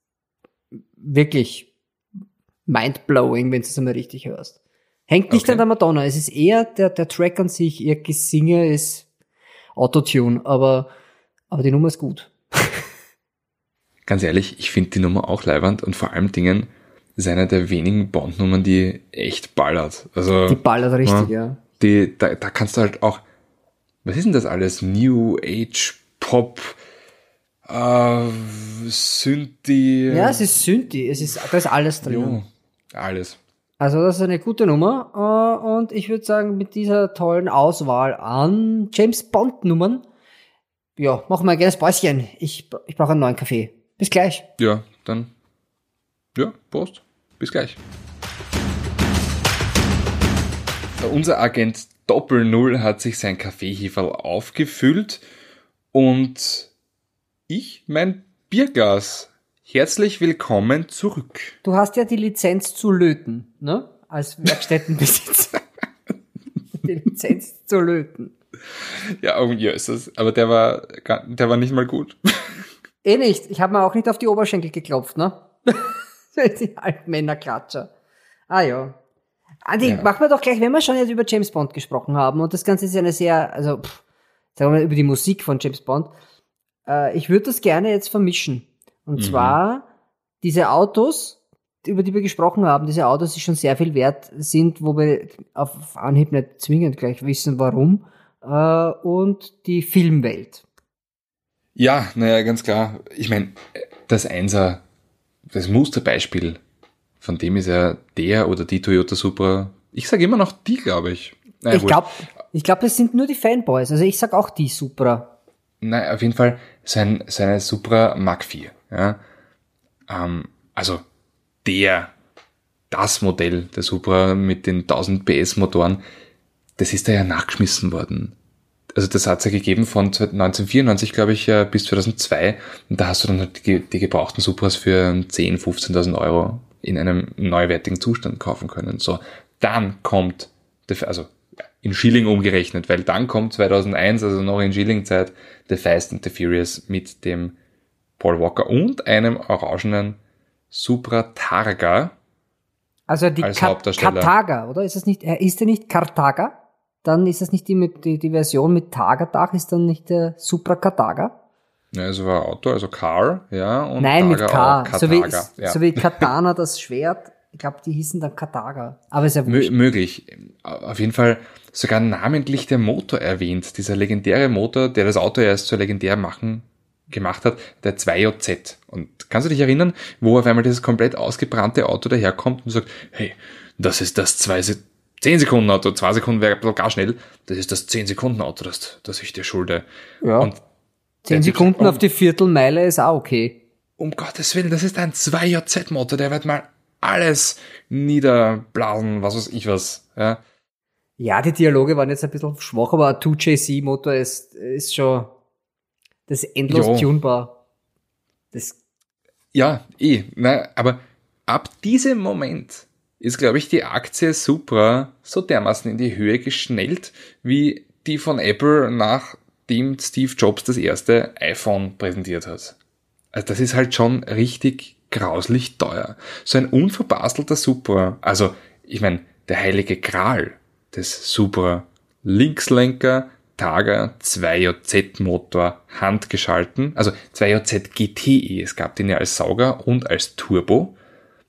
wirklich mindblowing, wenn du es einmal richtig hörst. Hängt nicht okay. an der Madonna, es ist eher der, der Track an sich, ihr Gesinge ist Autotune, aber, aber die Nummer ist gut. Ganz ehrlich, ich finde die Nummer auch leibend und vor allem Dingen, ist eine der wenigen Bond-Nummern, die echt ballert. Also, die ballert richtig, ja. ja. Die, da, da kannst du halt auch, was ist denn das alles? New Age, Pop, äh, Synthi. Ja, es ist Synthi, es ist, da ist alles drin. Jo, alles. Also das ist eine gute Nummer äh, und ich würde sagen, mit dieser tollen Auswahl an James Bond Nummern, ja, machen wir ein kleines Päuschen. Ich, ich brauche einen neuen Kaffee. Bis gleich. Ja, dann ja, Prost. Bis gleich. Unser Agent Doppel Null hat sich sein Kaffeeheferl aufgefüllt und ich mein Bierglas. Herzlich willkommen zurück. Du hast ja die Lizenz zu löten, ne? Als Werkstättenbesitzer. die Lizenz zu löten. Ja, irgendwie ist das. Aber der war, der war nicht mal gut. Eh nicht. Ich habe mir auch nicht auf die Oberschenkel geklopft, ne? die alten Männerklatscher. Ah ja. Andi, ja. machen wir doch gleich, wenn wir schon jetzt über James Bond gesprochen haben und das Ganze ist ja eine sehr, also pff, sagen wir mal über die Musik von James Bond. Äh, ich würde das gerne jetzt vermischen. Und mhm. zwar diese Autos, über die wir gesprochen haben, diese Autos, die schon sehr viel wert sind, wo wir auf Anhieb nicht zwingend gleich wissen, warum, äh, und die Filmwelt. Ja, naja, ganz klar. Ich meine, das Einser das Musterbeispiel von dem ist ja der oder die Toyota Supra. Ich sage immer noch die, glaube ich. Naja, ich glaube, ich glaube, das sind nur die Fanboys. Also ich sag auch die Supra. Nein, auf jeden Fall sein, seine Supra Mark IV. Ja. Ähm, also der, das Modell der Supra mit den 1000 PS Motoren, das ist da ja nachgeschmissen worden also das hat es ja gegeben von 1994, glaube ich, bis 2002. Und da hast du dann halt die, die gebrauchten Supras für 10.000, 15.000 Euro in einem neuwertigen Zustand kaufen können. So, dann kommt, also in Schilling umgerechnet, weil dann kommt 2001, also noch in Schilling-Zeit, The Fast and the Furious mit dem Paul Walker und einem orangenen Supra Targa. Also die als Ka Kartaga, oder? Ist es nicht, äh, ist der nicht Kartaga? Dann ist das nicht die, mit, die, die Version mit Tagadach, ist dann nicht der Supra Kataga? Ja, also war Auto, also Car, ja. Und Nein, Taga mit K. So wie, ja. so wie Katana, das Schwert. Ich glaube, die hießen dann Kataga. Aber ist ja wurscht. möglich. Auf jeden Fall sogar namentlich der Motor erwähnt. Dieser legendäre Motor, der das Auto erst so legendär machen, gemacht hat, der 2JZ. Und kannst du dich erinnern, wo auf einmal dieses komplett ausgebrannte Auto daherkommt und sagt, hey, das ist das 2 10 Sekunden Auto, 2 Sekunden wäre ein bisschen gar schnell. Das ist das 10 Sekunden Auto, das, das ich dir schulde. Ja. Und Zehn der Typ Sekunden sagt, auf die Viertelmeile ist auch okay. um Gottes Willen, das ist ein 2JZ-Motor, der wird mal alles niederblasen, was weiß ich was. Ja. Ja, die Dialoge waren jetzt ein bisschen schwach, aber ein 2JC-Motor ist, ist schon, das ist endlos Jo. tunbar. Das, Ja, eh. Na, aber ab diesem Moment ist, glaube ich, die Aktie Supra so dermaßen in die Höhe geschnellt, wie die von Apple nachdem Steve Jobs das erste iPhone präsentiert hat. Also das ist halt schon richtig grauslich teuer. So ein unverbastelter Supra, also ich meine, der heilige Gral des Supra, Linkslenker, Targa, 2JZ-Motor, handgeschalten, also 2JZ GTE, es gab den ja als Sauger und als Turbo.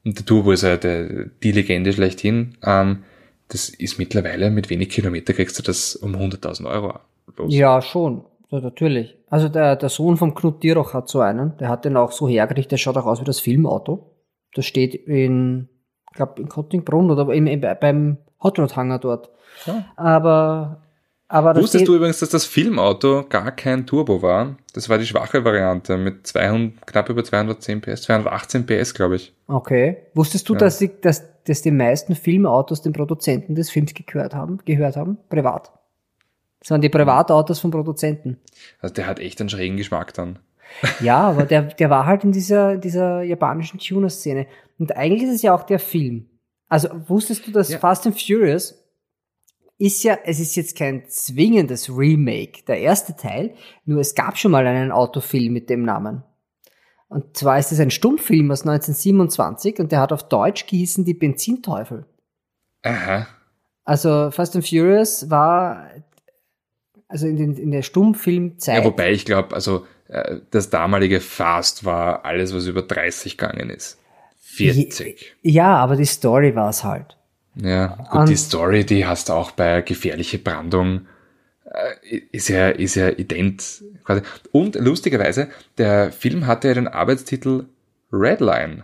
Und der Turbo ist ja der, die Legende schlechthin. Ähm, das ist mittlerweile, mit wenig Kilometer kriegst du das um 100.000 Euro los. ja, schon. Ja, natürlich. Also der, der Sohn vom Knut Dieroch hat so einen, der hat den auch so hergerichtet, der schaut auch aus wie das Filmauto. Das steht in, ich glaube in Kottingbrunn oder im, im, beim Hot Rod Hangar dort. Ja. Aber, aber Wusstest du übrigens, dass das Filmauto gar kein Turbo war? Das war die schwache Variante mit 200, knapp über 210 PS, 218 PS, glaube ich. Okay. Wusstest du, Ja. dass, die, dass, dass die meisten Filmautos den Produzenten des Films gehört haben, gehört haben? Privat. Das waren die Privatautos von Produzenten. Also der hat echt einen schrägen Geschmack dann. Ja, aber der, der war halt in dieser, dieser japanischen Tuner-Szene. Und eigentlich ist es ja auch der Film. Also wusstest du, dass Ja. Fast and Furious ist ja, es ist jetzt kein zwingendes Remake, der erste Teil, nur es gab schon mal einen Autofilm mit dem Namen. Und zwar ist es ein Stummfilm aus 1927 und der hat auf Deutsch gehießen Die Benzinteufel. Aha. Also Fast and Furious war also in, den, in der Stummfilmzeit. Ja, wobei ich glaube, also äh, das damalige Fast war alles, was über 30 gegangen ist. 40. ja, aber die Story war es halt. Ja, gut, Und- die Story, die hast du auch bei gefährliche Brandung, äh, ist ja, ist ja ident quasi. Und lustigerweise, der Film hatte ja den Arbeitstitel Redline.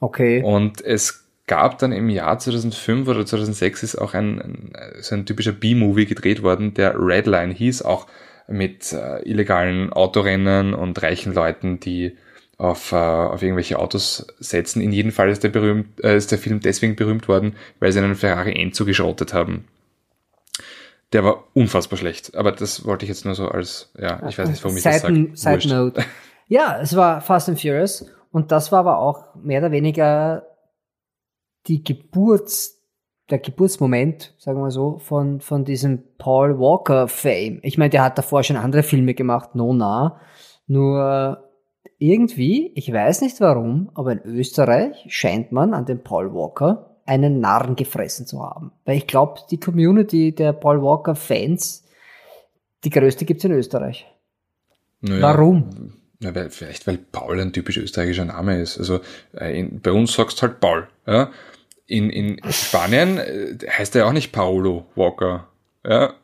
Okay. Und es gab dann im Jahr 2005 oder 2006 ist auch ein, so ein typischer B-Movie gedreht worden, der Redline hieß, auch mit äh, illegalen Autorennen und reichen Leuten, die auf, äh, auf irgendwelche Autos setzen. In jedem Fall ist der, berühmt, äh, ist der Film deswegen berühmt worden, weil sie einen Ferrari Enzo geschrottet haben. Der war unfassbar schlecht. Aber das wollte ich jetzt nur so als, ja, ich weiß nicht, warum ich das Side, sage. Side. Note. Ja, es war Fast and Furious und das war aber auch mehr oder weniger die Geburts, der Geburtsmoment, sagen wir so, von, von diesem Paul Walker Fame. Ich meine, der hat davor schon andere Filme gemacht, no nah. Nur irgendwie, ich weiß nicht warum, aber in Österreich scheint man an dem Paul Walker einen Narren gefressen zu haben. Weil ich glaube, die Community der Paul Walker Fans, die größte gibt's in Österreich. Naja, Warum? Na, weil, vielleicht, weil Paul ein typisch österreichischer Name ist. Also äh, in, bei uns sagst du halt Paul. Ja? In, in Spanien äh, heißt er auch nicht Paolo Walker. Ja?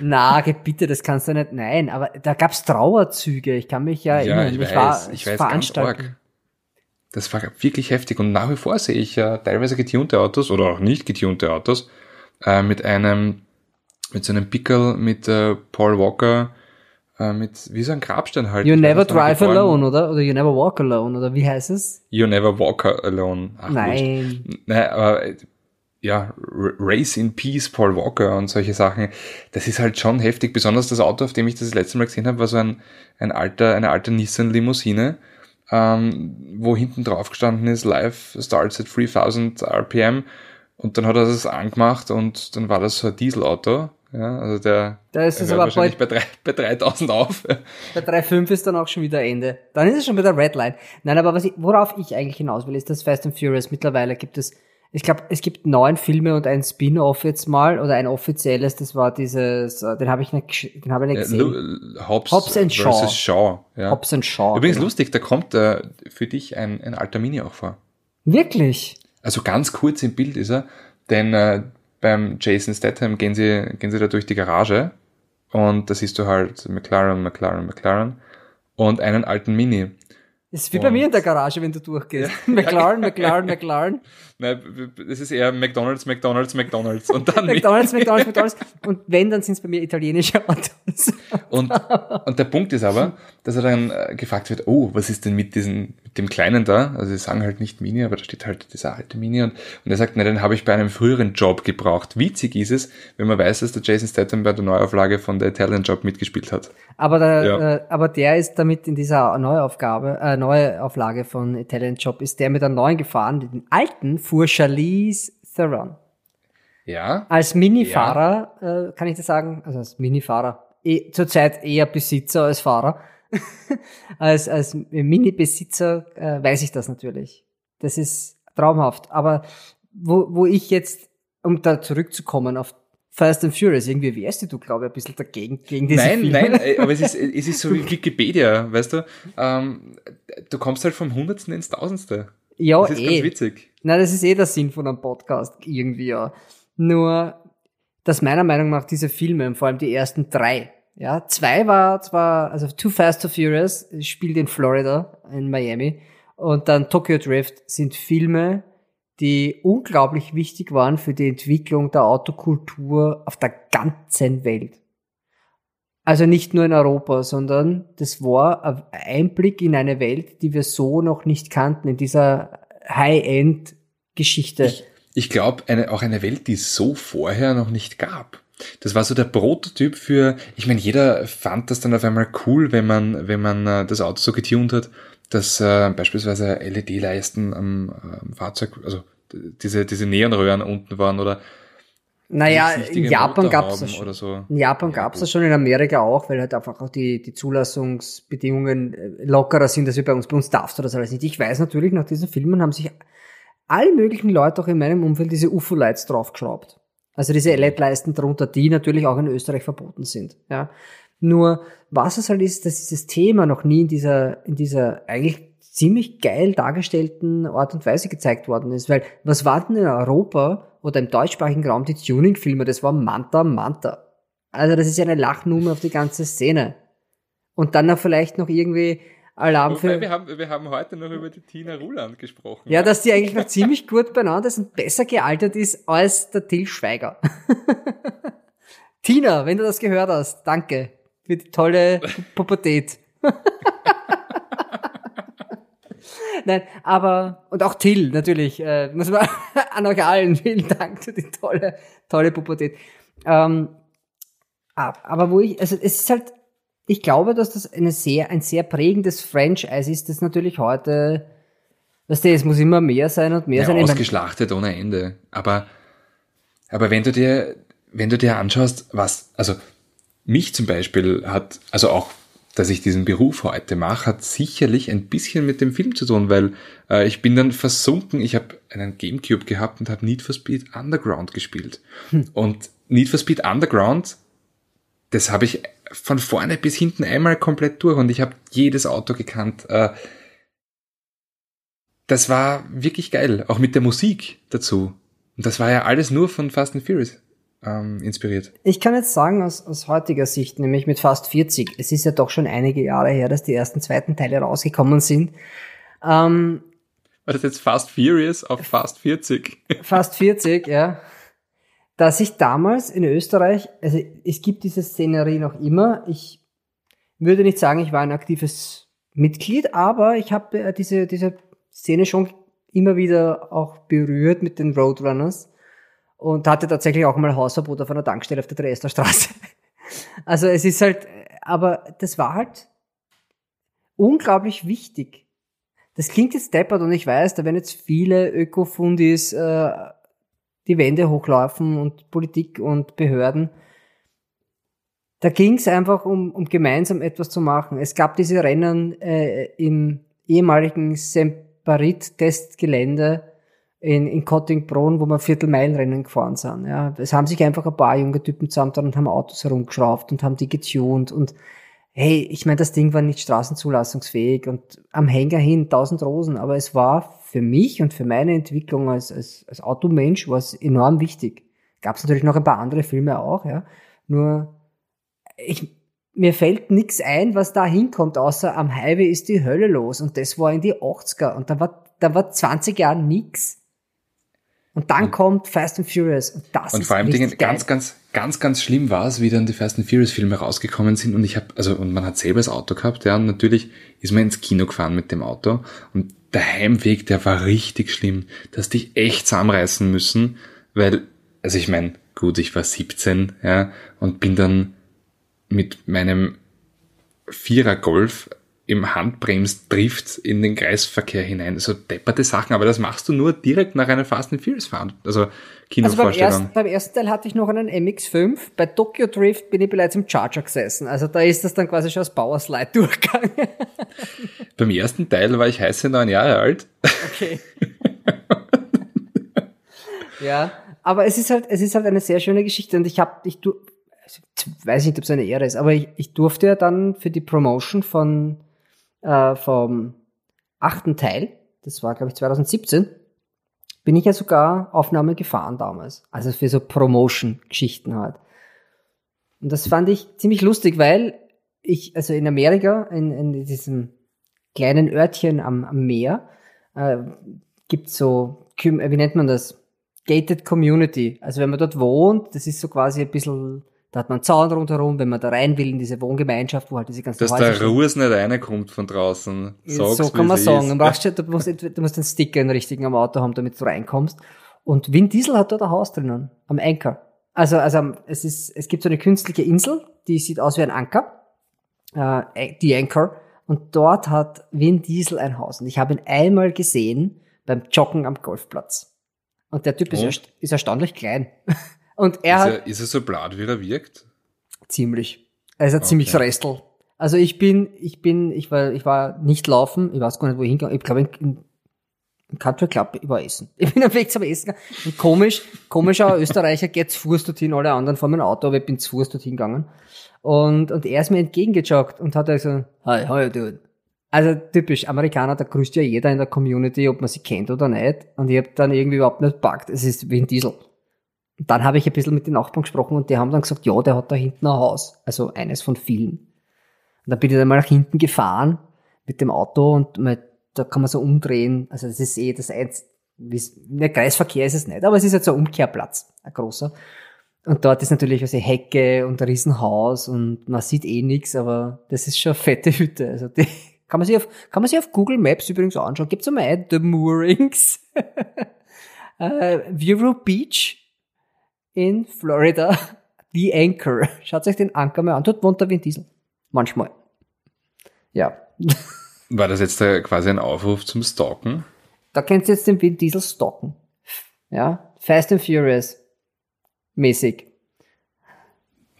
Na, geh bitte, das kannst du nicht. Nein, aber da gab's Trauerzüge. Ich kann mich ja Ja, erinnern. ich ich weiß, war ich weiß, ganz veranstalten. arg. Das war wirklich heftig. Und nach wie vor sehe ich ja teilweise getunte Autos oder auch nicht getunte Autos äh, mit einem, mit so einem Pickel mit äh, Paul Walker, äh, mit wie so ein Grabstein halt. You never er drive alone, oder? Oder you never walk alone, oder wie heißt es? You never walk alone. Ach, wurscht. Nein. Nein, aber ja, Race in Peace, Paul Walker und solche Sachen, das ist halt schon heftig. Besonders das Auto, auf dem ich das, das letzte Mal gesehen habe, war so ein, ein alter, eine alte Nissan-Limousine, ähm, wo hinten drauf gestanden ist, Life starts at 3000 RPM. Und dann hat er das angemacht und dann war das so ein Dieselauto. Ja, also der, Da ist es aber wahrscheinlich bei, drei, bei 3000 auf. bei 3.5 ist dann auch schon wieder Ende. Dann ist es schon wieder Redline. Nein, aber was ich, worauf ich eigentlich hinaus will, ist das Fast and Furious. Mittlerweile gibt es, ich glaube, es gibt neun Filme und ein Spin-off jetzt mal, oder ein offizielles, das war dieses, äh, den habe ich nicht, den habe ich nicht Äh, gesehen. Lu- Hobbs, Hobbs and Shaw. Shaw. Ja. Hobbs and Shaw. Übrigens genau. lustig, da kommt äh, für dich ein, ein alter Mini auch vor. Wirklich? Also ganz kurz im Bild ist er, denn äh, beim Jason Statham gehen sie, gehen sie da durch die Garage und da siehst du halt McLaren, McLaren, McLaren und einen alten Mini. Das ist wie bei Und- mir in der Garage, wenn du durchgehst. McLaren, McLaren, McLaren. Nein, es ist eher McDonalds, McDonalds, McDonalds und dann McDonalds, McDonalds, McDonalds. Und wenn, dann sind es bei mir italienische Autos. Und, und der Punkt ist aber, dass er dann äh, gefragt wird, oh, was ist denn mit diesem, mit dem Kleinen da? Also sie sagen halt nicht Mini, aber da steht halt dieser alte Mini und, und er sagt, na, den habe ich bei einem früheren Job gebraucht. Witzig ist es, wenn man weiß, dass der Jason Statham bei der Neuauflage von der Italian Job mitgespielt hat. Aber der, Ja. äh, aber der ist damit in dieser Neuaufgabe, äh, Neuauflage von Italian Job, ist der mit einem neuen gefahren. Den alten fuhr Charlize Theron. Ja, Als Minifahrer, äh, kann ich das sagen, also als Minifahrer, eh, zurzeit eher Besitzer als Fahrer. als als Mini-Besitzer äh, weiß ich das natürlich. Das ist traumhaft. Aber wo, wo ich jetzt, um da zurückzukommen auf Fast and Furious, irgendwie wärst du, glaube ich, ein bisschen dagegen, gegen diese Nein, Filme. nein, äh, aber es ist, es ist so wie Wikipedia, weißt du? Ähm, du kommst halt vom Hundertsten ins Tausendste. Ja, Das ist ganz eh. witzig. Na, das ist eh der Sinn von einem Podcast irgendwie, ja. Nur, dass meiner Meinung nach diese Filme, vor allem die ersten drei, ja, zwei war zwar, also Too Fast to Furious spielt in Florida, in Miami, und dann Tokyo Drift sind Filme, die unglaublich wichtig waren für die Entwicklung der Autokultur auf der ganzen Welt. Also nicht nur in Europa, sondern das war ein Einblick in eine Welt, die wir so noch nicht kannten, in dieser High-End-Geschichte. Ich, ich glaube, eine, auch eine Welt, die es so vorher noch nicht gab. Das war so der Prototyp für, ich meine, jeder fand das dann auf einmal cool, wenn man, wenn man äh, das Auto so getunt hat, dass äh, beispielsweise LED-Leisten am, äh, am Fahrzeug, also diese, diese Neonröhren unten waren oder Naja, in Japan gab es das schon. so. In Japan gab es das schon, in Amerika auch, weil halt einfach auch die, die Zulassungsbedingungen äh, lockerer sind als wir bei uns. Bei uns darfst du das alles nicht. Ich weiß natürlich, nach diesen Filmen haben sich alle möglichen Leute auch in meinem Umfeld diese UFO-Lights draufgeschraubt. Also diese LED-Leisten drunter, die natürlich auch in Österreich verboten sind. Ja. Nur, was es halt ist, dass dieses Thema noch nie in dieser, in dieser eigentlich ziemlich geil dargestellten Art und Weise gezeigt worden ist. Weil, was war denn in Europa oder im deutschsprachigen Raum die Tuning-Filme? Das war Manta Manta. Also das ist ja eine Lachnummer auf die ganze Szene. Und dann noch vielleicht noch irgendwie Alarm Wobei, für... wir haben, wir haben heute noch über die Tina Ruland gesprochen. Ja, dass die eigentlich noch ziemlich gut beieinander ist und besser gealtert ist als der Till Schweiger. Tina, wenn du das gehört hast, danke für die tolle Pubertät. Nein, aber, und auch Till, natürlich, äh, muss man an euch allen vielen Dank für die tolle, tolle Pubertät. Ähm, ab- aber wo ich, also es ist halt, ich glaube, dass das eine sehr, ein sehr prägendes Franchise ist, das natürlich heute, weißt du, es muss immer mehr sein und mehr ja, sein. Ausgeschlachtet ohne Ende. Aber, aber wenn du dir, wenn du dir anschaust, was, also mich zum Beispiel hat, also auch, dass ich diesen Beruf heute mache, hat sicherlich ein bisschen mit dem Film zu tun, weil äh, ich bin dann versunken, ich habe einen Gamecube gehabt und habe Need for Speed Underground gespielt. Und Need for Speed Underground, das habe ich von vorne bis hinten einmal komplett durch und ich habe jedes Auto gekannt. Äh, das war wirklich geil, auch mit der Musik dazu. Und das war ja alles nur von Fast and Furious ähm, inspiriert. Ich kann jetzt sagen, aus, aus heutiger Sicht, nämlich mit fast 40, es ist ja doch schon einige Jahre her, dass die ersten, zweiten Teile rausgekommen sind. Ähm, War das jetzt Fast Furious auf Fast 40? fast 40, ja. Dass ich damals in Österreich, also es gibt diese Szenerie noch immer. Ich würde nicht sagen, ich war ein aktives Mitglied, aber ich habe äh, diese, diese Szene schon immer wieder auch berührt mit den Roadrunners und hatte tatsächlich auch mal Hausverbot auf einer Tankstelle auf der Dresdner Straße. Also es ist halt, aber das war halt unglaublich wichtig. Das klingt jetzt deppert und ich weiß, da werden jetzt viele Ökofundis äh, die Wände hochlaufen und Politik und Behörden. Da ging es einfach um, um gemeinsam etwas zu machen. Es gab diese Rennen äh, im ehemaligen Semperit-Testgelände in, in Kottingbrunn, wo wir Viertelmeilenrennen gefahren sind. Ja, es haben sich einfach ein paar junge Typen zusammengetan und haben Autos herumgeschraubt und haben die getuned und hey, ich meine, das Ding war nicht straßenzulassungsfähig und am Hänger hin tausend Rosen, aber es war für mich und für meine Entwicklung als, als, als Automensch war es enorm wichtig. Gab es natürlich noch ein paar andere Filme auch, ja. Nur ich, mir fällt nichts ein, was da hinkommt, außer am Highway ist die Hölle los und das war in die 80er und da war, da war 20 Jahre nix. Und dann kommt Fast and Furious. Und das Und ist vor allem Dingen, geil. ganz, ganz, ganz, ganz schlimm war es, wie dann die Fast and Furious Filme rausgekommen sind und ich habe, also und man hat selber das Auto gehabt, ja, und natürlich ist man ins Kino gefahren mit dem Auto und der Heimweg, der war richtig schlimm. Du hast dich echt zusammenreißen müssen, weil, also ich meine, gut, ich war 17, ja, und bin dann mit meinem Vierer Golf im Handbremsdrift in den Kreisverkehr hinein. So depperte Sachen, aber das machst du nur direkt nach einer Fast and Furious Fahren. Also Also beim Kinovorstellung. ersten, beim ersten Teil hatte ich noch einen MX5. Bei Tokyo Drift bin ich bereits im Charger gesessen. Also da ist das dann quasi schon als Powerslide durchgegangen. Beim ersten Teil war ich heiße neun Jahre alt. Okay. ja, aber es ist halt, es ist halt eine sehr schöne Geschichte und ich habe, ich du, also, weiß nicht, ob es eine Ehre ist, aber ich, ich durfte ja dann für die Promotion von äh, vom achten Teil, das war glaube ich 2017, bin ich ja sogar Aufnahme gefahren damals, also für so Promotion-Geschichten halt. Und das fand ich ziemlich lustig, weil ich, also in Amerika, in, in diesem kleinen Örtchen am, am Meer, äh, gibt so, wie nennt man das? Gated Community. Also wenn man dort wohnt, das ist so quasi ein bisschen, da hat man einen Zaun rundherum, wenn man da rein will in diese Wohngemeinschaft, wo halt diese ganzen Dass Häuser der. Ruhes nicht reinkommt von draußen. Sag's, so kann man sagen. ist. Du, brauchst, du, musst, du musst den Sticker den richtigen am Auto haben, damit du reinkommst. Und Vin Diesel hat dort ein Haus drinnen, am Anker. Also, also es ist, es gibt so eine künstliche Insel, die sieht aus wie ein Anker, äh, die Anchor. Und dort hat Vin Diesel ein Haus. Und ich habe ihn einmal gesehen beim Joggen am Golfplatz. Und der Typ ist, erst, ist erstaunlich klein. Und er Ist hat er, ist er so blatt, wie er wirkt? ziemlich. Er ist ein ziemlich Restel. Also ich bin, ich bin, ich war, ich war nicht laufen, ich weiß gar nicht, wo ich hingegangen Ich glaube, in, im Country Club, ich war essen. Ich bin am Weg zum Essen gegangen. Und komisch, komischer Österreicher geht zu Fuß dorthin, alle anderen fahren mit dem Auto, aber ich bin zu Fuß dorthin gegangen. Und, und er ist mir entgegengejoggt und hat gesagt, hi, hi, dude. Also typisch, Amerikaner, da grüßt ja jeder in der Community, ob man sie kennt oder nicht. Und ich habe dann irgendwie überhaupt nicht gepackt, es ist Vin Diesel. Und dann habe ich ein bisschen mit den Nachbarn gesprochen und die haben dann gesagt, ja, der hat da hinten ein Haus. Also eines von vielen. Und dann bin ich dann mal nach hinten gefahren mit dem Auto und mal, da kann man so umdrehen. Also das ist eh das eins, der Kreisverkehr ist es nicht, aber es ist jetzt so ein Umkehrplatz, ein großer. Und dort ist natürlich also Hecke und ein Riesenhaus und man sieht eh nichts, aber das ist schon eine fette Hütte. Also die kann man sich auf, kann man sich auf Google Maps übrigens anschauen. Gibt's einmal ein, The Moorings. äh, Vero Beach in Florida. The Anchor. Schaut euch den Anker mal an. Dort wohnt der Vin Diesel. Manchmal. Ja. War das jetzt quasi ein Aufruf zum Stalken? Da könnt ihr jetzt den Vin Diesel stalken. Ja. Fast and Furious. Mäßig.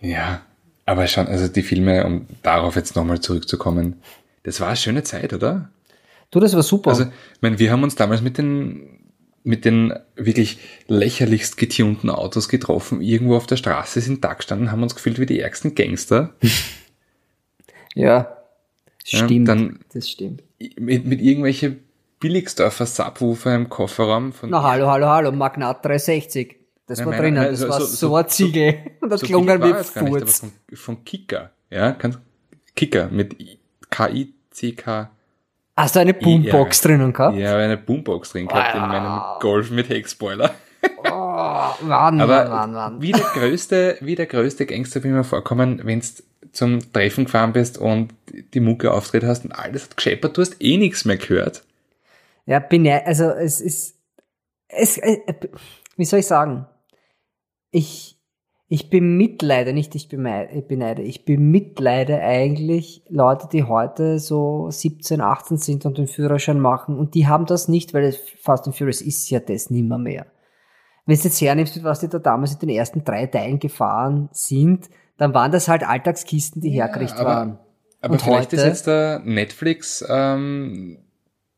Ja, aber schon, also die Filme, um darauf jetzt nochmal zurückzukommen, das war eine schöne Zeit, oder? Du, das war super. Also, ich meine, wir haben uns damals mit den, mit den wirklich lächerlichst getunten Autos getroffen, irgendwo auf der Straße sind da gestanden, haben uns gefühlt wie die ärgsten Gangster. ja. Ja, Stimmt. dann- das stimmt. mit, mit irgendwelche Billigsdorfer Subwoofer im Kofferraum von Na, hallo, hallo, hallo. Magnat 360. Das Ja, war drinnen. Das so- war so- so, ein Ziegel. Und das so klungen wie gar nicht, Furz. von, von Kicker. Ja, Kicker mit K-I-C-K. Hast du eine Boombox drinnen gehabt? Ja, eine Boombox drin gehabt in meinem Golf mit Heckspoiler. Oh, Mann, Aber Mann, Mann, wie der größte, wie der größte Gangster bin ich mir vorkommen, wenn du zum Treffen gefahren bist und die Mucke auftritt hast und alles hat gescheppert, du hast eh nichts mehr gehört. Ja, beneid, also es ist, es, äh, wie soll ich sagen? Ich, ich bemitleide, nicht ich beneide, ich bemitleide eigentlich Leute, die heute so 17, 18 sind und den Führerschein machen und die haben das nicht, weil Fast and Furious ist ja das nimmer mehr. Wenn du jetzt hernimmst, was die da damals in den ersten drei Teilen gefahren sind, dann waren das halt Alltagskisten, die hergerichtet aber- waren. Aber Und vielleicht ist heute? jetzt der Netflix ähm,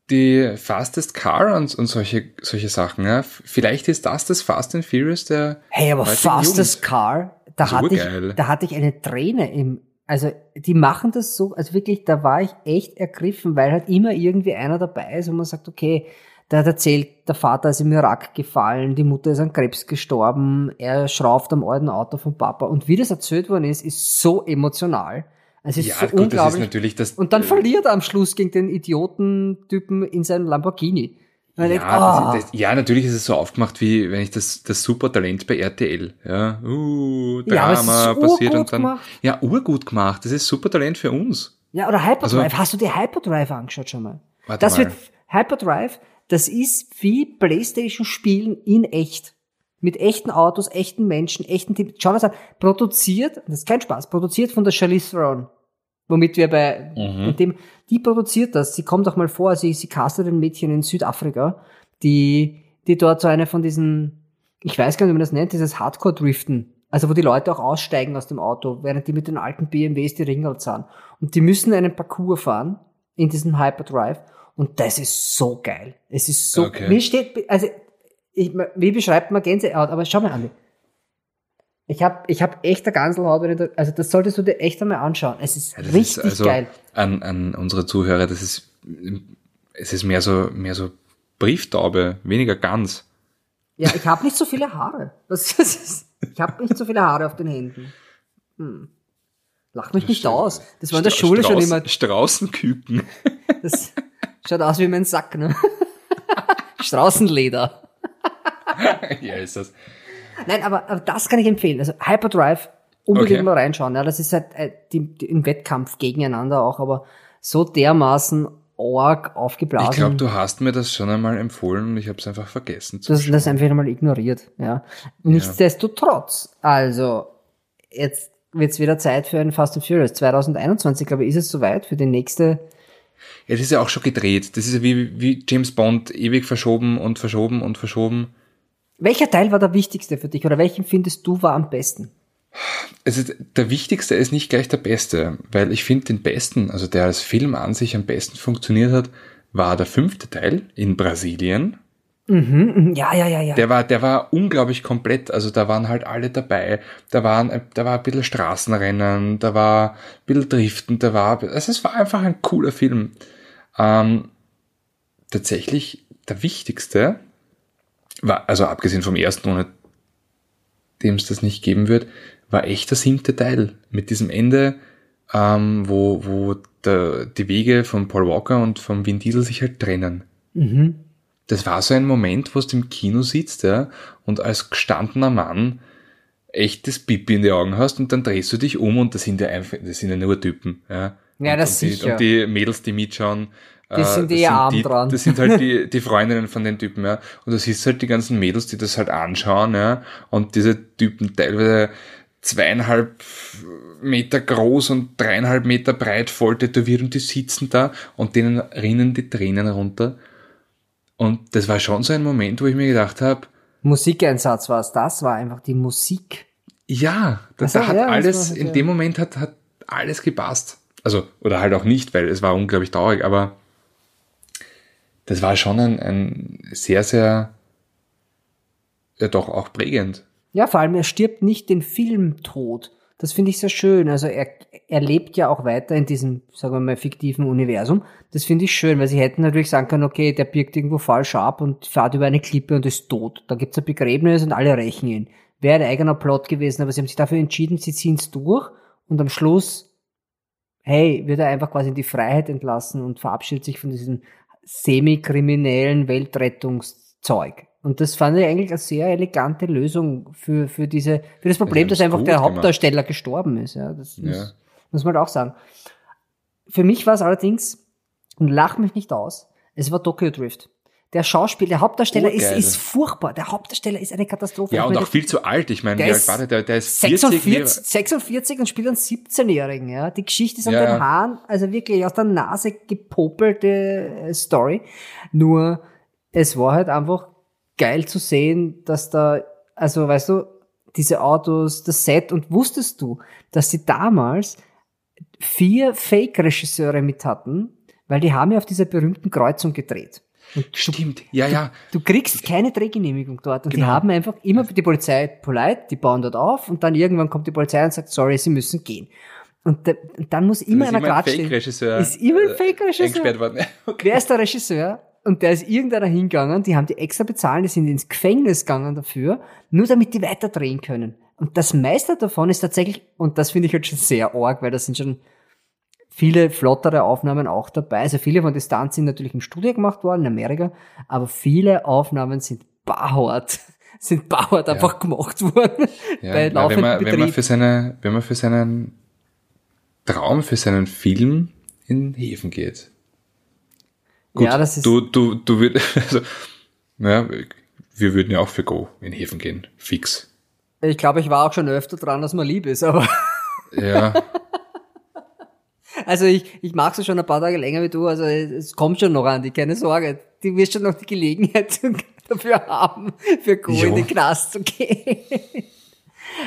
die Fastest Car und, und solche, solche Sachen. Ja? Vielleicht ist das das Fast and Furious der Hey, aber Fastest Jugend. Car, da hatte, ich, da hatte ich eine Träne im, also die machen das so, also wirklich, da war ich echt ergriffen, weil halt immer irgendwie einer dabei ist und man sagt, okay, der hat erzählt, der Vater ist im Irak gefallen, die Mutter ist an Krebs gestorben, er schraubt am alten Auto vom Papa und wie das erzählt worden ist, ist so emotional. Es ist Ja, so gut, das ist unglaublich. natürlich das. und dann äh, verliert er am Schluss gegen den Idiotentypen in seinem Lamborghini. Ja, denkt, ah, das, das, ja, natürlich ist es so aufgemacht, wie wenn ich das, das Supertalent bei RTL, ja, uh, Ja, Drama ist passiert und dann, gemacht. ja, urgut gemacht, das ist Supertalent für uns. ja, oder Hyperdrive. Also- Hast du dir Hyperdrive angeschaut schon mal? Warte das mal. wird, Hyperdrive, das ist wie Playstation spielen in echt. Mit echten Autos, echten Menschen, echten Team. Schau an. Produziert, das ist kein Spaß, produziert von der Charlize Theron. Womit wir bei Mhm. dem, die produziert das. Sie kommt auch mal vor, sie, sie castet ein Mädchen in Südafrika, die, die dort so eine von diesen, ich weiß gar nicht, wie man das nennt, dieses Hardcore-Driften. Also wo die Leute auch aussteigen aus dem Auto, während die mit den alten BMWs die Ringel zahlen. Und die müssen einen Parcours fahren in diesem Hyperdrive. Und das ist so geil. Es ist so, Okay. mir steht, also, ich, wie beschreibt man Gänsehaut? Aber schau mal an. Ich hab, ich hab echt eine Ganselhaut, wenn ich da, also das solltest du dir echt einmal anschauen. Es ist Ja, richtig ist also geil. An, an unsere Zuhörer, das ist, es ist mehr so, mehr so Brieftaube, weniger ganz. Ja, ich habe nicht so viele Haare. Das ist, ich habe nicht so viele Haare auf den Händen. Hm. Lach mich nicht aus. Das war in der Stra- Schule schon Strauß- immer. Straußenküken. Das schaut aus wie mein Sack, ne? Straußenleder. ja, ist das. Nein, aber, aber das kann ich empfehlen. Also Hyperdrive unbedingt Okay. mal reinschauen. Ja, das ist halt äh, die, die, im Wettkampf gegeneinander auch, aber so dermaßen arg aufgeblasen. Ich glaube, du hast mir das schon einmal empfohlen und ich habe es einfach vergessen zu das, das einfach mal ignoriert. Ja. Nichtsdestotrotz, also jetzt wird's wieder Zeit für ein Fast and Furious. 2021, glaube ich, ist es soweit für die nächste. Ja, das ist ja auch schon gedreht. Das ist ja wie, wie James Bond ewig verschoben und verschoben und verschoben. Welcher Teil war der wichtigste für dich oder welchen findest du war am besten? Also der wichtigste ist nicht gleich der beste, weil ich finde den besten, also der als Film an sich am besten funktioniert hat, war der fünfte Teil in Brasilien. Mhm, ja, ja, ja, ja. Der war, der war unglaublich komplett. Also da waren halt alle dabei. Da waren, da war ein bisschen Straßenrennen, da war ein bisschen Driften, da war, also es war einfach ein cooler Film. Ähm, tatsächlich der wichtigste war, also abgesehen vom ersten, ohne dem es das nicht geben wird, war echt der siebte Teil mit diesem Ende, ähm, wo, wo der, die Wege von Paul Walker und vom Vin Diesel sich halt trennen mhm. das war so ein Moment, wo du im Kino sitzt, ja, und als gestandener Mann echt das Pipi in die Augen hast und dann drehst du dich um und das sind ja einfach, das sind ja nur Typen, ja. Ja, und, das und die, sicher. Und die Mädels, die mitschauen, Die sind eh arm die, dran. Das sind halt die, die Freundinnen von den Typen, ja. Und du siehst halt die ganzen Mädels, die das halt anschauen, ja. Und diese Typen teilweise zweieinhalb Meter groß und dreieinhalb Meter breit voll tätowiert und die sitzen da und denen rinnen die Tränen runter. Und das war schon so ein Moment, wo ich mir gedacht habe, Musikeinsatz war es. Das war einfach die Musik. ja, da, Ach so, da hat ja, das alles, in ja. dem Moment hat, hat alles gepasst. Also, oder halt auch nicht, weil es war unglaublich traurig, aber das war schon ein, ein sehr, sehr, ja doch auch prägend. Ja, vor allem, er stirbt nicht den Filmtod. Das finde ich sehr schön. Also er, er lebt ja auch weiter in diesem, sagen wir mal, fiktiven Universum. Das finde ich schön, weil sie hätten natürlich sagen können, okay, der birgt irgendwo falsch ab und fährt über eine Klippe und ist tot. Da gibt's ein Begräbnis und alle rächen ihn. Wäre ein eigener Plot gewesen, aber sie haben sich dafür entschieden, sie ziehen's durch und am Schluss, hey, wird er einfach quasi in die Freiheit entlassen und verabschiedet sich von diesem semi-kriminellen Weltrettungszeug. Und das fand ich eigentlich eine sehr elegante Lösung für, für diese, für das Problem, haben dass einfach der gemacht. Hauptdarsteller gestorben ist. Ja, das Ja. muss, muss man halt auch sagen. Für mich war es allerdings, und lach mich nicht aus, es war Tokyo Drift. Der Schauspieler, der Hauptdarsteller ist, Urgeil. ist furchtbar. Der Hauptdarsteller ist eine Katastrophe. Ja, und auch viel zu alt. Ich meine, der wie alt ist war der? der? Der ist 40. 46, 46 und spielt einen 17-Jährigen, ja. Die Geschichte ist an Ja. den Haaren, also wirklich aus der Nase gepopelte äh, Story. Nur, es war halt einfach geil zu sehen, dass da, also weißt du, diese Autos, das Set und wusstest du, dass sie damals vier Fake-Regisseure mit hatten, weil die haben ja auf dieser berühmten Kreuzung gedreht. Stimmt, ja, ja. Du kriegst keine Drehgenehmigung dort und die Genau. haben einfach immer die Polizei polite, die bauen dort auf und dann irgendwann kommt die Polizei und sagt, sorry, sie müssen gehen. Und, da, und dann muss immer Da ist einer immer ein gerade stehen. Fake-Regisseur. Ist immer ein äh, Fake-Regisseur. Eingesperrt worden. Wer ist der Regisseur? Und der ist irgendeiner hingegangen, die haben die extra bezahlt, die sind ins Gefängnis gegangen dafür, nur damit die weiter drehen können. Und das meiste davon ist tatsächlich, und das finde ich halt schon sehr arg, weil das sind schon viele flottere Aufnahmen auch dabei. Also viele von Distanz sind natürlich im Studio gemacht worden, in Amerika, aber viele Aufnahmen sind barhart, sind barhart ja. einfach gemacht worden. Ja, bei ja, wenn, man, wenn man für seine, wenn man für seinen Traum, für seinen Film in Häfen geht. Gut, ja, das ist. Du, du, du würdest, also, naja, wir würden ja auch für Go in Häfen gehen. Fix. Ich glaube, ich war auch schon öfter dran, dass man lieb ist, aber. Ja. Also ich, ich mag es schon ein paar Tage länger wie du, also es kommt schon noch an die, keine Sorge. Du wirst schon noch die Gelegenheit dafür haben, für Go jo. in den Knast zu gehen.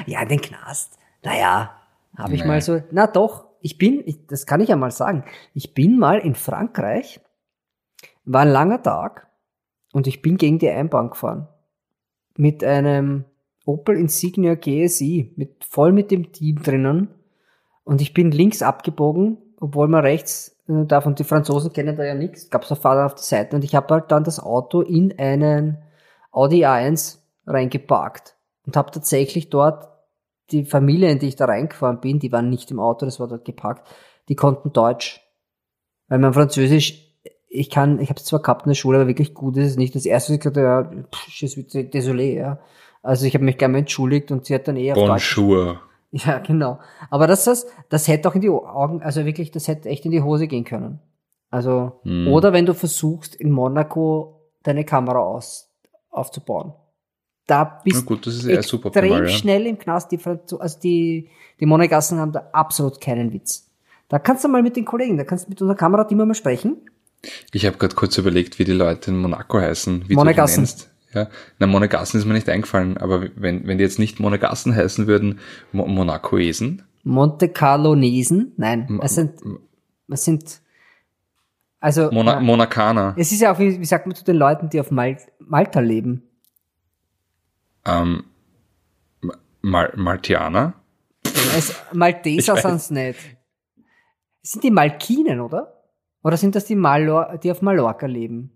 ja, in den Knast. Naja, habe ich nee. mal so, na doch, ich bin, ich, das kann ich ja mal sagen, ich bin mal in Frankreich, war ein langer Tag und ich bin gegen die Einbahn gefahren. Mit einem Opel Insignia GSI, mit, voll mit dem Team drinnen. Und ich bin links abgebogen, obwohl man rechts äh, darf und die Franzosen kennen da ja nichts, gab es Fahrer auf der Seite und ich habe halt dann das Auto in einen Audi A1 reingeparkt und habe tatsächlich dort die Familie, in die ich da reingefahren bin, die waren nicht im Auto, das war dort geparkt, die konnten Deutsch. Weil mein Französisch ich kann, ich habe es zwar gehabt in der Schule, aber wirklich gut ist es nicht. Das erste, was ich gesagt habe, ja, pff, je suis désolé, ja. Also ich habe mich gerne entschuldigt und sie hat dann eher auf Bonjour. Deutsch. Ja, genau. Aber das, das, das hätte auch in die Augen, also wirklich, das hätte echt in die Hose gehen können. Also, hm. oder wenn du versuchst, in Monaco deine Kamera aus, aufzubauen. Da bist du extrem ja. schnell im Knast. Die, also die, die Monegassen haben da absolut keinen Witz. Da kannst du mal mit den Kollegen, da kannst du mit unserer Kamerateam mal sprechen. Ich habe gerade kurz überlegt, wie die Leute in Monaco heißen. Wie Monegassen. Ja, na, Monegassen ist mir nicht eingefallen, aber wenn, wenn die jetzt nicht Monegassen heißen würden, Mo Monacoesen? Monte Carlonesen? Nein, es sind, es sind, also. Mona Monakaner. Es ist ja auch, wie, wie sagt man zu den Leuten, die auf Mal Malta leben? Ähm, Mal Maltianer? Es, Malteser sind's nicht. Es sind die Malkinen, oder? Oder sind das die, Malor die auf Mallorca leben?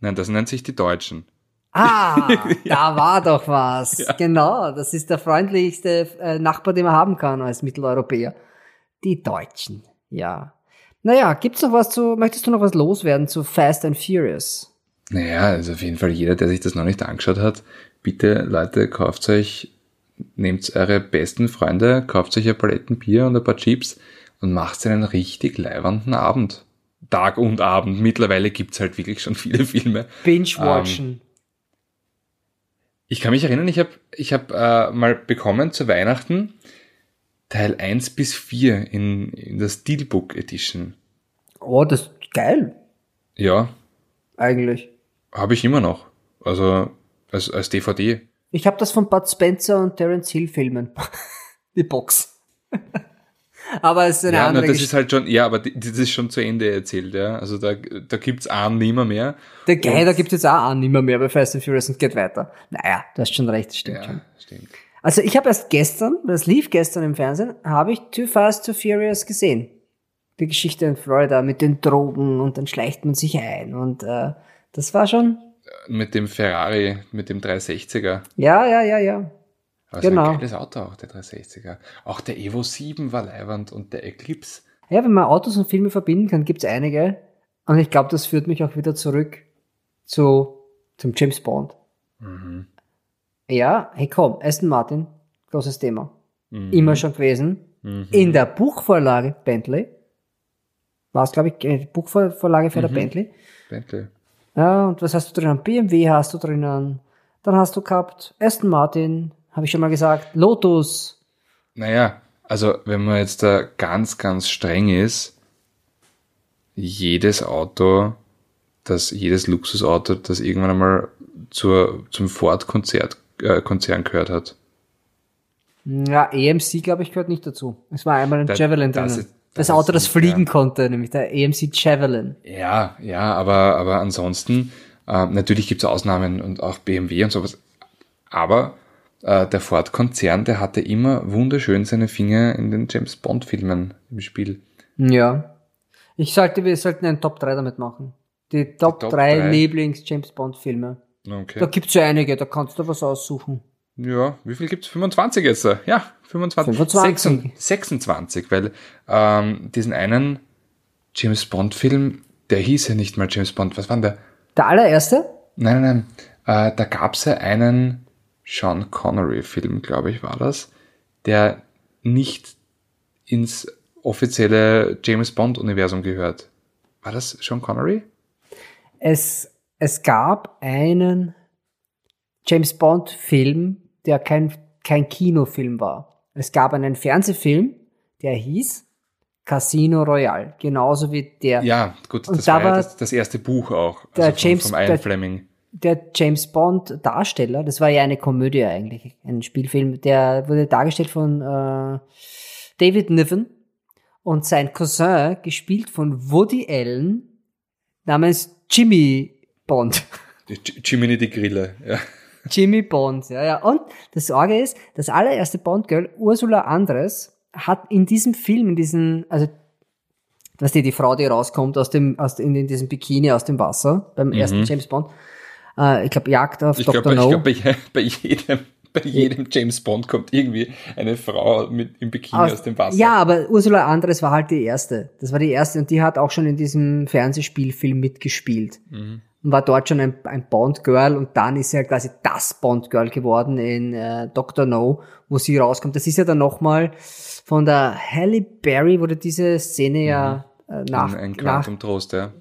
Nein, das nennt sich die Deutschen. Ah, da war doch was. Ja. Genau, das ist der freundlichste äh, Nachbar, den man haben kann als Mitteleuropäer. Die Deutschen, ja. Naja, gibt's noch was zu, möchtest du noch was loswerden zu Fast and Furious? Naja, also auf jeden Fall jeder, der sich das noch nicht angeschaut hat, bitte Leute, kauft euch, nehmt eure besten Freunde, kauft euch ein Palettenbier und ein paar Chips und macht einen richtig leibernden Abend. Tag und Abend. Mittlerweile gibt's halt wirklich schon viele Filme. Binge-watchen. Ähm, ich kann mich erinnern, ich habe ich hab, äh, mal bekommen zu Weihnachten Teil 1 bis 4 in, in der Steelbook Edition. Oh, das ist geil. Ja. Eigentlich. Habe ich immer noch. Also als, als DVD. Ich habe das von Bud Spencer und Terence Hill Filmen. Die Box. aber es ist eine ja, andere na, das ist halt schon, ja, aber das ist schon zu Ende erzählt, ja. Also da, da gibt's einen nimmer mehr. Der Geil, da gibt es jetzt auch einen nimmer mehr bei Fast and Furious und geht weiter. Naja, du hast schon recht, das stimmt ja, schon. Stimmt. Also ich habe erst gestern, das lief gestern im Fernsehen, habe ich Too Fast, Too Furious gesehen. Die Geschichte in Florida mit den Drogen und dann schleicht man sich ein und äh, das war schon... Mit dem Ferrari, mit dem 360er. Ja, ja, ja, ja. Aber genau. ein geiles Auto auch, der 360er. Auch der Evo 7 war leiwand und der Eclipse. Ja, wenn man Autos und Filme verbinden kann, gibt's einige. Und ich glaube, das führt mich auch wieder zurück zu, zum James Bond. Mhm. Ja, hey komm, Aston Martin, großes Thema. Mhm. Immer schon gewesen. Mhm. In der Buchvorlage Bentley. War es, glaube ich, die Buchvorlage für der mhm. Bentley. Bentley. Ja, und was hast du drinnen? BMW hast du drinnen. Dann hast du gehabt Aston Martin, habe ich schon mal gesagt. Lotus. Naja, also wenn man jetzt da ganz, ganz streng ist, jedes Auto, das, jedes Luxusauto, das irgendwann einmal zur, zum Ford-Konzert, äh, Konzern gehört hat. Ja, EMC, glaube ich, gehört nicht dazu. Es war einmal ein da, Javelin drin. Das, das, Auto, das fliegen ja. konnte, nämlich der EMC Javelin. Ja, ja, aber, aber ansonsten, äh, natürlich gibt's Ausnahmen und auch BMW und sowas. Aber der Ford-Konzern, der hatte immer wunderschön seine Finger in den James Bond-Filmen im Spiel. Ja. Ich sollte, wir sollten einen Top 3 damit machen. Die Top, Die Top 3, 3 Lieblings-James Bond-Filme. Okay. Da gibt's ja einige, da kannst du was aussuchen. Ja, wie viel gibt's? 25 jetzt? Ja, 25? 25. 26, weil ähm, diesen einen James Bond-Film, der hieß ja nicht mal James Bond, was war denn der? Der allererste? Nein, nein, nein. Äh, da gab's ja einen Sean Connery-Film, glaube ich, war das, der nicht ins offizielle James Bond-Universum gehört. War das Sean Connery? Es, es gab einen James Bond-Film, der kein, kein Kinofilm war. Es gab einen Fernsehfilm, der hieß Casino Royale, genauso wie der. Ja, gut, Und das da war ja das, das erste Buch auch. der also von, James- vom Ian der- Fleming. Der James Bond Darsteller, das war ja eine Komödie eigentlich, ein Spielfilm, der wurde dargestellt von äh, David Niven und sein Cousin, gespielt von Woody Allen, namens Jimmy Bond. Die J- Jiminy die Grille, ja. Jimmy Bond, ja, ja. Und das Sorge ist, das allererste Bond-Girl, Ursula Andres, hat in diesem Film, in diesem, also, was die, die Frau, die rauskommt aus dem, aus, in, in diesem Bikini aus dem Wasser, beim ersten James Bond, äh, ich glaube, Jagd auf Ich Dr. glaube, No. glaub, bei, je- bei jedem, bei jedem James Bond kommt irgendwie eine Frau mit im Bikini aus, dem Wasser. Ja, aber Ursula Andres war halt die erste. Das war die erste und die hat auch schon in diesem Fernsehspielfilm mitgespielt. Mhm. Und war dort schon ein, ein Bond-Girl und dann ist sie halt quasi das Bond-Girl geworden in äh, Dr. No, wo sie rauskommt. Das ist ja dann nochmal von der Halle Berry, wurde diese Szene ja äh, nach, ein, ein nach Quantum Trost, ja.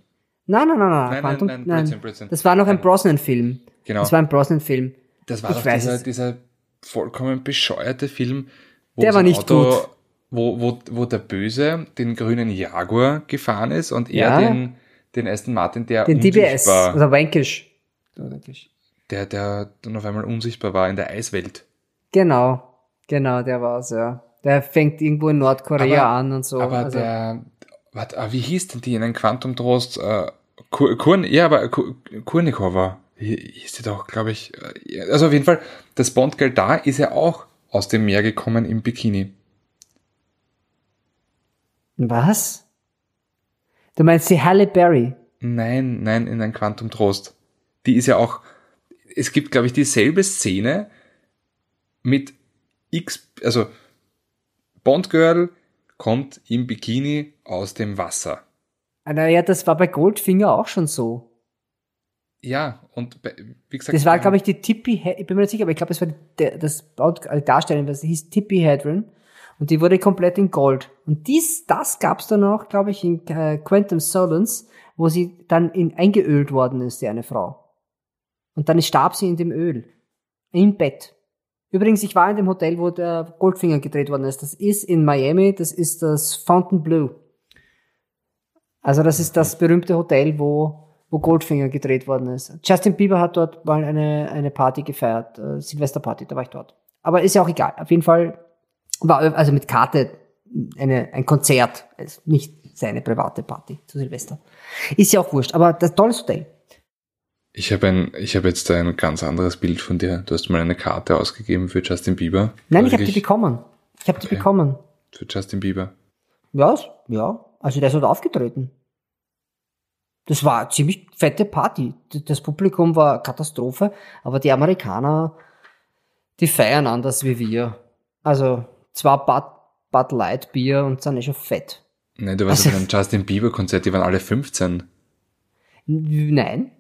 Nein, nein, nein, nein, Nein, Quantum, nein, nein, Blödsinn, Blödsinn. Das war noch ein Brosnan-Film. Genau. Das war ein Brosnan-Film. Das war Ich doch dieser, es. dieser vollkommen bescheuerte Film, wo Der war nicht gut. Wo, wo, wo der Böse den grünen Jaguar gefahren ist und Ja. er den, den Aston Martin, der Den DBS, unsichtbar, oder Wankish. Der, der dann auf einmal unsichtbar war in der Eiswelt. Genau, genau, der war's, ja. Der fängt irgendwo in Nordkorea Aber- an und so. Aber also, der, warte, ah, wie hieß denn die in einem Quantum Trost? Äh, Kur, Kurn, ja, aber Kur, Kurnikova hieß die doch, glaube ich. äh, Also auf jeden Fall, das Bondgirl da ist ja auch aus dem Meer gekommen im Bikini. was? Du meinst die Halle Berry? Nein, nein, in ein Quantum Trost. Die ist ja auch, es gibt, glaube ich, dieselbe Szene mit X, also Bondgirl kommt im Bikini aus dem Wasser. Ah, Naja, das war bei Goldfinger auch schon so. Ja, und bei- wie gesagt, Das war, glaube ich, die Tippi, He- ich bin mir nicht sicher, aber ich glaube, es war die, das äh, Darstellung, das hieß Tippi Hedron. Und die wurde komplett in Gold. Und dies, das gab's dann auch, glaube ich, in äh, Quantum Solace, wo sie dann in, eingeölt worden ist, die eine Frau. Und dann starb sie in dem Öl. Im Bett. Übrigens, ich war in dem Hotel, wo der Goldfinger gedreht worden ist. Das ist in Miami, das ist das Fontainebleau. Also das ist das berühmte Hotel, wo, wo Goldfinger gedreht worden ist. Justin Bieber hat dort mal eine, eine Party gefeiert, äh, Silvesterparty, da war ich dort. Aber ist ja auch egal. Auf jeden Fall war also mit Karte eine, ein Konzert, also nicht seine private Party zu Silvester. Ist ja auch wurscht, aber das tolles Hotel. Ich habe ein, ich habe jetzt ein ganz anderes Bild von dir. Du hast mal eine Karte ausgegeben für Justin Bieber. Nein, ich habe die bekommen. Ich habe die Okay. bekommen. Für Justin Bieber. Ja, ja. Also der ist dort aufgetreten. Das war eine ziemlich fette Party. Das Publikum war Katastrophe, aber die Amerikaner, die feiern anders wie wir. Also zwar Bud, Bud Light Bier und sind eh schon fett. Nein, du warst Also- auf einem Justin Bieber Konzert, die waren alle 15. N- Nein.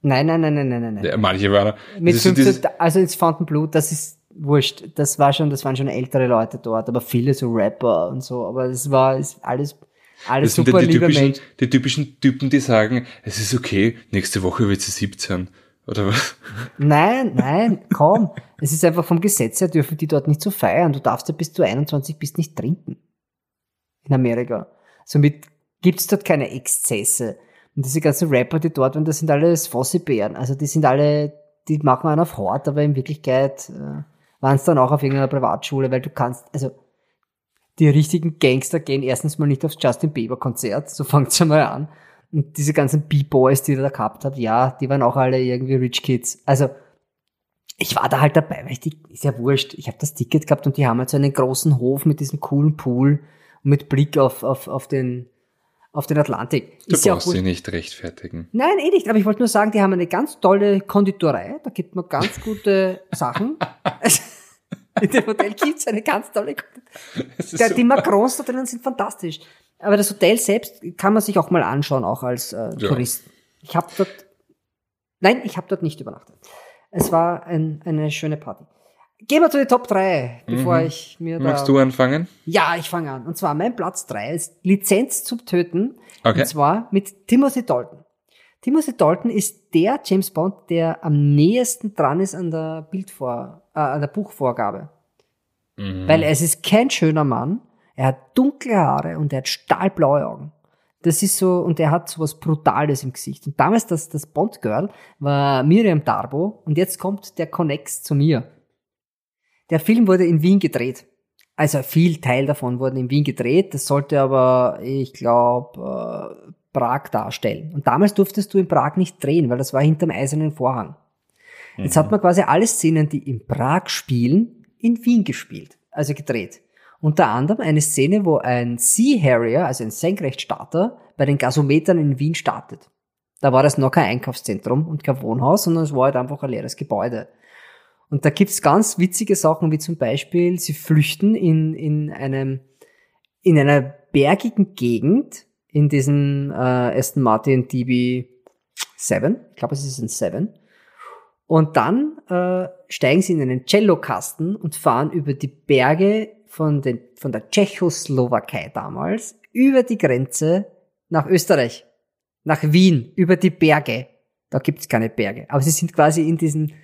Nein, nein, nein, nein, nein, nein. Ja, manche waren. Mit das ist so 15, dieses- also ins Fontainebleau, das ist wurscht. Das war schon, das waren schon ältere Leute dort, aber viele so Rapper und so. Aber es war ist alles, alles Das sind super ja die typischen, die typischen Typen, die sagen, es ist okay, nächste Woche wird sie 17. Oder was? Nein, nein, komm. es ist einfach vom Gesetz her dürfen die dort nicht so feiern. Du darfst ja bis du 21 bist nicht trinken. In Amerika. Somit gibt's dort keine Exzesse. Und diese ganzen Rapper, die dort waren, das sind alles Fossibären. Also die sind alle, die machen einen auf Hort, aber in Wirklichkeit äh, waren es dann auch auf irgendeiner Privatschule, weil du kannst, also die richtigen Gangster gehen erstens mal nicht aufs Justin Bieber Konzert, so fängt's schon mal an. Und diese ganzen B-Boys, die er da gehabt hat, ja, die waren auch alle irgendwie Rich Kids. Also ich war da halt dabei, weil ich die, ist ja wurscht, ich habe das Ticket gehabt und die haben halt so einen großen Hof mit diesem coolen Pool und mit Blick auf, auf, auf den auf den Atlantik. Du Ist ja auch brauchst wurscht. sie nicht rechtfertigen. Nein, eh nicht, aber ich wollte nur sagen, die haben eine ganz tolle Konditorei, da gibt man ganz gute Sachen. In dem Hotel gibt's eine ganz tolle Der, die super. Macrons da drinnen sind fantastisch. Aber das Hotel selbst kann man sich auch mal anschauen, auch als äh, Ja. Tourist. Ich habe dort, nein, ich habe dort nicht übernachtet. Es war ein, eine schöne Party. Gehen wir zu den Top 3, bevor Mhm. ich mir da... Magst du anfangen? Ja, ich fange an. Und zwar mein Platz 3 ist Lizenz zum Töten. Okay. Und zwar mit Timothy Dalton. Timothy Dalton ist der James Bond, der am nächsten dran ist an der Bildvor, äh, an der Buchvorgabe. Mhm. Weil es ist kein schöner Mann. Er hat dunkle Haare und er hat stahlblaue Augen. Das ist so, und er hat so was Brutales im Gesicht. Und damals das, das Bond-Girl war Miriam Darbo und jetzt kommt der Connex zu mir. Der Film wurde in Wien gedreht. Also viel Teil davon wurden in Wien gedreht. Das sollte aber, ich glaube, äh, Prag darstellen. Und damals durftest du in Prag nicht drehen, weil das war hinterm eisernen Vorhang. Jetzt hat man quasi alle Szenen, die in Prag spielen, in Wien gespielt, also gedreht. Unter anderem eine Szene, wo ein Sea Harrier, also ein Senkrechtstarter, bei den Gasometern in Wien startet. Da war das noch kein Einkaufszentrum und kein Wohnhaus, sondern es war halt einfach ein leeres Gebäude. Und da gibt's ganz witzige Sachen, wie zum Beispiel, sie flüchten in, in einem, in einer bergigen Gegend, in diesem äh, Aston Martin DB7, ich glaube es ist ein 7, und dann äh, steigen sie in einen Cellokasten und fahren über die Berge von, den, von der Tschechoslowakei damals über die Grenze nach Österreich, nach Wien, über die Berge. Da gibt's keine Berge, aber sie sind quasi in diesen,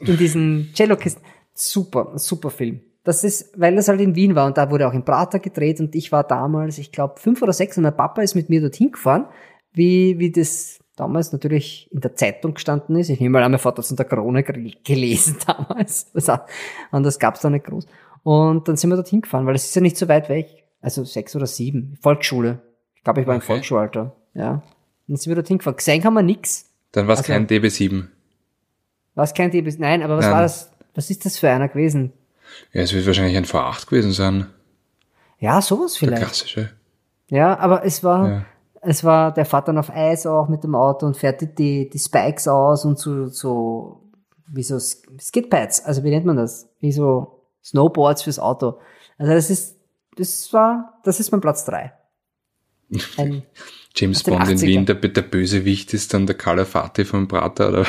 in diesen Cellokisten. Super, super Film. Das ist, weil das halt in Wien war und da wurde auch in Prater gedreht und ich war damals, ich glaube, fünf oder sechs und mein Papa ist mit mir dorthin gefahren, wie, wie das damals natürlich in der Zeitung gestanden ist. Ich nehme mal an, mein Vater hat es in der Krone gel- gelesen damals. Auch- Anders gab es da nicht groß. Und dann sind wir dorthin gefahren, weil es ist ja nicht so weit weg. Also sechs oder sieben. Volksschule. Ich glaube, ich war im Okay. Volksschulalter. Ja. Dann sind wir dorthin gefahren. Gesehen haben wir nix. Dann war es Also- kein DB7. Was kein DB? Nein, aber was Nein. war das? Was ist das für einer gewesen? Ja, es wird wahrscheinlich ein V8 gewesen sein. Ja, sowas Der vielleicht. klassische. Ja, aber es war, Ja. es war, der fährt dann auf Eis auch mit dem Auto und fährt die, die, Spikes aus und so, so, wie so Sk- Skidpads, also wie nennt man das? Wie so Snowboards fürs Auto. Also das ist, das war, das ist mein Platz drei. Ein, James Aus den Bond in 80er. Wien, der, der Bösewicht ist dann der Calafati vom Prater, oder?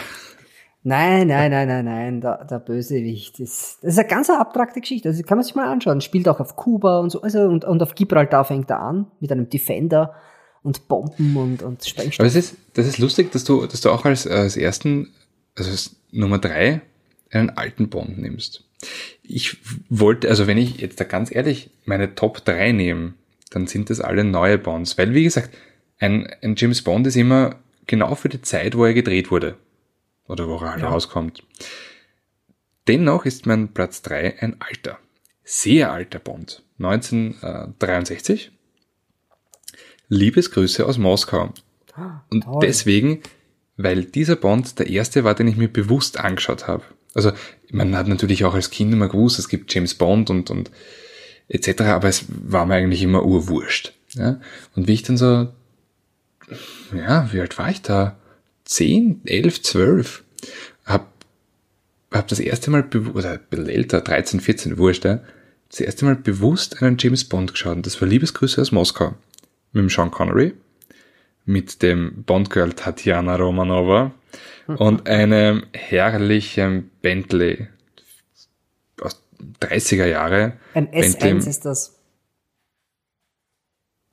Nein, nein, nein, nein, nein, der, der Bösewicht ist, das ist eine ganz abstrakte Geschichte, also kann man sich mal anschauen. Spielt auch auf Kuba und so, also, und, und auf Gibraltar fängt er an, mit einem Defender und Bomben und, und Sprengstoff. Aber es ist, das ist lustig, dass du, dass du auch als, als ersten, also als Nummer drei, einen alten Bond nimmst. Ich wollte, also wenn ich jetzt da ganz ehrlich meine Top 3 nehme, dann sind das alle neue Bonds. Weil, wie gesagt, ein, ein James Bond ist immer genau für die Zeit, wo er gedreht wurde. Oder wo er halt Ja. rauskommt. Dennoch ist mein Platz 3 ein alter, sehr alter Bond. 1963. Liebesgrüße aus Moskau. Und Toll. deswegen, weil dieser Bond der erste war, den ich mir bewusst angeschaut habe. Also man hat natürlich auch als Kind immer gewusst, es gibt James Bond und, und etc., aber es war mir eigentlich immer urwurscht. Ja? Und wie ich dann so, ja, wie alt war ich da? 10, 11, 12, hab, hab das erste Mal, oder ein bisschen älter, 13, 14, wurscht, ja, das erste Mal bewusst einen James Bond geschaut und das war Liebesgrüße aus Moskau. Mit dem Sean Connery, mit dem Bond-Girl Tatjana Romanova und einem herrlichen Bentley aus 30er Jahre. Ein Bentley, S1 ist das.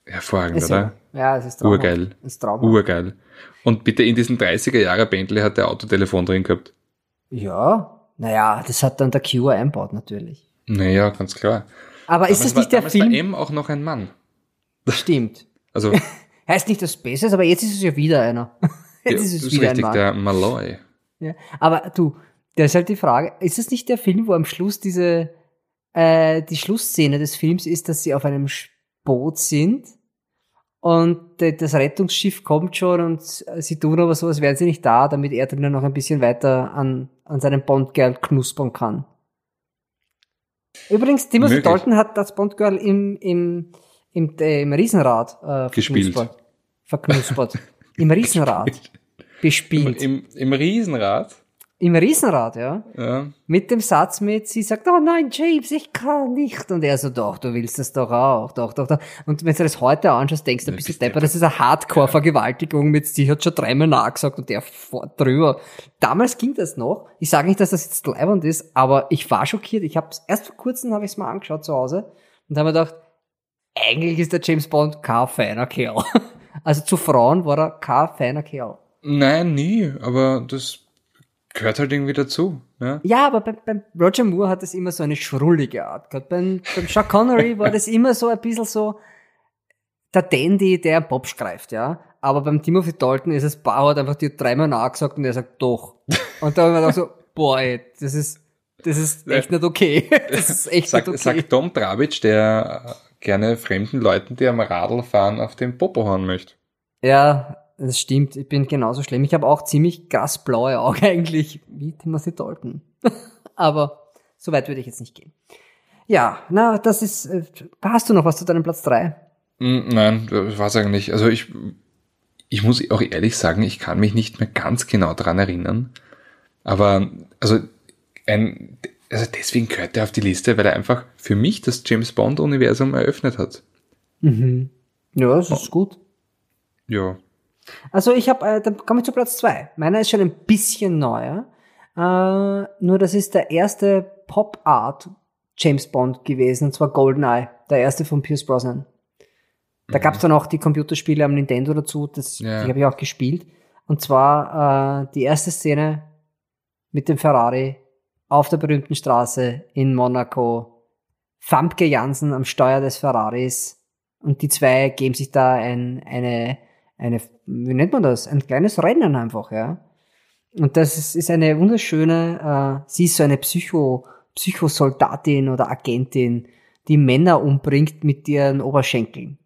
hervorragend, Ist oder? ja, es ist traumhaft. Urgeil. Ist traumhaft. Urgeil. Und bitte in diesen 30er Jahre Bentley hat der Autotelefon drin gehabt. Ja, naja, das hat dann der Q einbaut natürlich. Naja, ganz klar. Aber ist das Damals war- nicht der damals Film? war M auch noch ein Mann. Stimmt. Also, Heißt nicht das Besseres, aber jetzt ist es ja wieder einer. ja, Jetzt das ist es ist wieder richtig, ein Mann. der Malloy. Ja. Aber du, da ist halt die Frage, ist es nicht der Film, wo am Schluss diese, äh, die Schlussszene des Films ist, dass sie auf einem Boot sind und äh, das Rettungsschiff kommt schon und sie tun aber so, als wären sie nicht da, damit er drinnen noch ein bisschen weiter an, an seinem Bondgirl knuspern kann. Übrigens, Timothy Möglich. Dalton hat das Bondgirl im, im, im, äh, im Riesenrad äh, Gespielt. verknuspert. Verknuspert. Im Riesenrad. Bespielt. Im, Im Riesenrad. Im Riesenrad, ja. Ja. Mit dem Satz mit, sie sagt, oh nein, James, ich kann nicht. Und er so, doch, du willst das doch auch, doch, doch, doch. Und wenn du das heute anschaust, denkst du, bist du bist depper, das ist eine Hardcore-Vergewaltigung mit, sie hat schon dreimal nachgesagt und der fährt drüber. Damals ging das noch. Ich sage nicht, dass das jetzt leibend ist, aber ich war schockiert. Ich habe erst vor kurzem habe ich es mal angeschaut zu Hause und habe mir gedacht, eigentlich ist der James Bond kein feiner Kerl. Also zu Frauen war er kein feiner Kerl. Nein, nie, aber das gehört halt irgendwie dazu. Ja? Ja, aber beim, beim Roger Moore hat das immer so eine schrullige Art gehabt. Beim, beim Sean Connery war das immer so ein bisschen so der Dandy, der einen Bob greift, ja. Aber beim Timothy Dalton ist es Bauer hat einfach dir dreimal nachgesagt und er sagt doch. Und da habe ich mir gedacht so, boah, ey, das ist, das ist echt nicht okay. Das ist echt Sagt, nicht okay. sagt Tom Dravic, der äh, gerne fremden Leuten, die am Radl fahren, auf den Popo hauen möchte. Ja, das stimmt. Ich bin genauso schlimm. Ich habe auch ziemlich krass blaue Augen eigentlich, wie Timothy Dalton. Aber so weit würde ich jetzt nicht gehen. Ja, na, das ist. äh, Hast du noch was zu deinem Platz drei? Mm, Nein, das war's eigentlich. Also ich, ich muss auch ehrlich sagen, ich kann mich nicht mehr ganz genau dran erinnern. Aber, also, ein, also deswegen gehört er auf die Liste, weil er einfach für mich das James Bond-Universum eröffnet hat. Mhm. Ja, das ist gut. Ja. Also ich habe, äh, dann komme ich zu Platz zwei. Meiner ist schon ein bisschen neuer. Äh, nur das ist der erste Pop-Art James Bond gewesen, und zwar GoldenEye, der erste von Pierce Brosnan. Da gab's dann auch die Computerspiele am Nintendo dazu, das, Ja. die habe ich auch gespielt. Und zwar äh, die erste Szene mit dem Ferrari auf der berühmten Straße in Monaco. Famke Jansen am Steuer des Ferraris und die zwei geben sich da ein, eine, eine, wie nennt man das? Ein kleines Rennen einfach, ja. Und das ist, ist eine wunderschöne, äh, sie ist so eine Psycho, Psychosoldatin oder Agentin, die Männer umbringt mit ihren Oberschenkeln.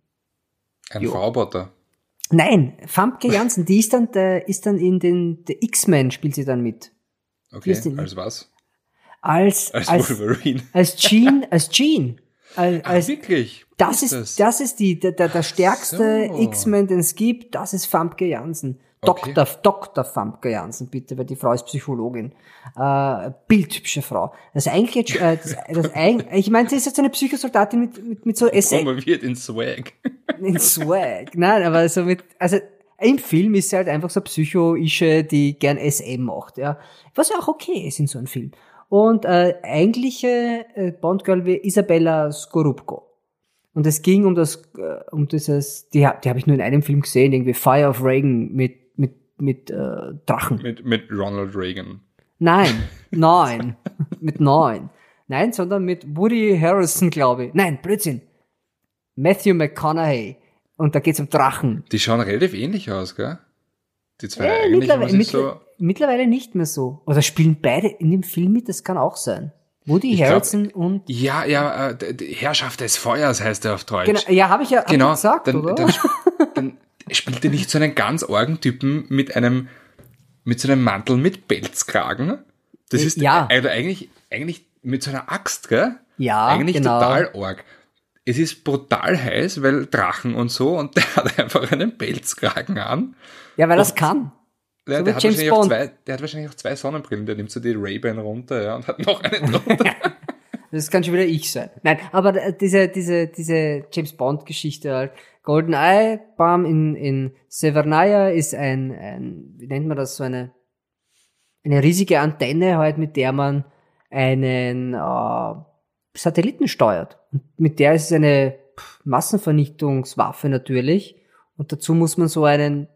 Ein Jo. V-Roboter. Nein, Famke Jansen, die ist dann, der, ist dann in den, der X-Men spielt sie dann mit. Okay, als was? Als, Als, als, Wolverine. als Jean, als Jean. Als, Ach, als, wirklich? das ist, das? ist die, der, der, der stärkste so. X-Men, den es gibt, das ist Famke Jansen. Okay. Dr. Dr. Famke Jansen, bitte, weil die Frau ist Psychologin. Äh, bildhübsche Frau. Das eigentliche, äh, das, das eig ich meine, sie ist jetzt eine Psychosoldatin mit, mit, mit so Essay, Promoviert in Swag. in Swag. Nein, aber so mit, also im Film ist sie halt einfach so Psycho-Ische, die gern SM macht, ja. Was ja auch okay ist in so einem Film. Und äh, eigentliche äh, Bond-Girl wie Isabella Skorupko. Und es ging um das, äh, um dieses, die, hab- die habe ich nur in einem Film gesehen, irgendwie Fire of Reagan mit, mit, mit äh, Drachen. Mit, mit Ronald Reagan. Nein, nein, mit neun. Nein, sondern mit Woody Harrison, glaube ich. Nein, Blödsinn. Matthew McConaughey. Und da geht's um Drachen. Die schauen relativ ähnlich aus, gell? Die zwei Äh, eigentlich, mittlerweile, mittler- so... mittlerweile nicht mehr so. Oder spielen beide in dem Film mit, das kann auch sein. Woody Ich glaub- Harrison und Ja, ja, äh, Herrschaft des Feuers heißt er auf Deutsch. genau, ja, habe ich ja Genau, ich gesagt, dann, oder? dann, dann spielt er nicht so einen ganz argen Typen mit einem, mit so einem Mantel mit Pelzkragen. Das ist Ja. also eigentlich, eigentlich mit so einer Axt, gell? Ja, Eigentlich genau. total arg. Es ist brutal heiß, weil Drachen und so, und der hat einfach einen Pelzkragen an. ja, weil das kann. Der, So der, hat wahrscheinlich auch zwei, der hat wahrscheinlich auch zwei Sonnenbrillen, der nimmt so die Ray-Ban runter, ja, und hat noch einen drunter. Das kann schon wieder ich sein. Nein, aber äh, diese, diese, diese James Bond Geschichte halt. GoldenEye, bam, in, in Severnaya ist ein, ein, wie nennt man das, so eine, eine riesige Antenne halt, mit der man einen äh, Satelliten steuert. Und mit der ist es eine Massenvernichtungswaffe natürlich. Und dazu muss man so einen,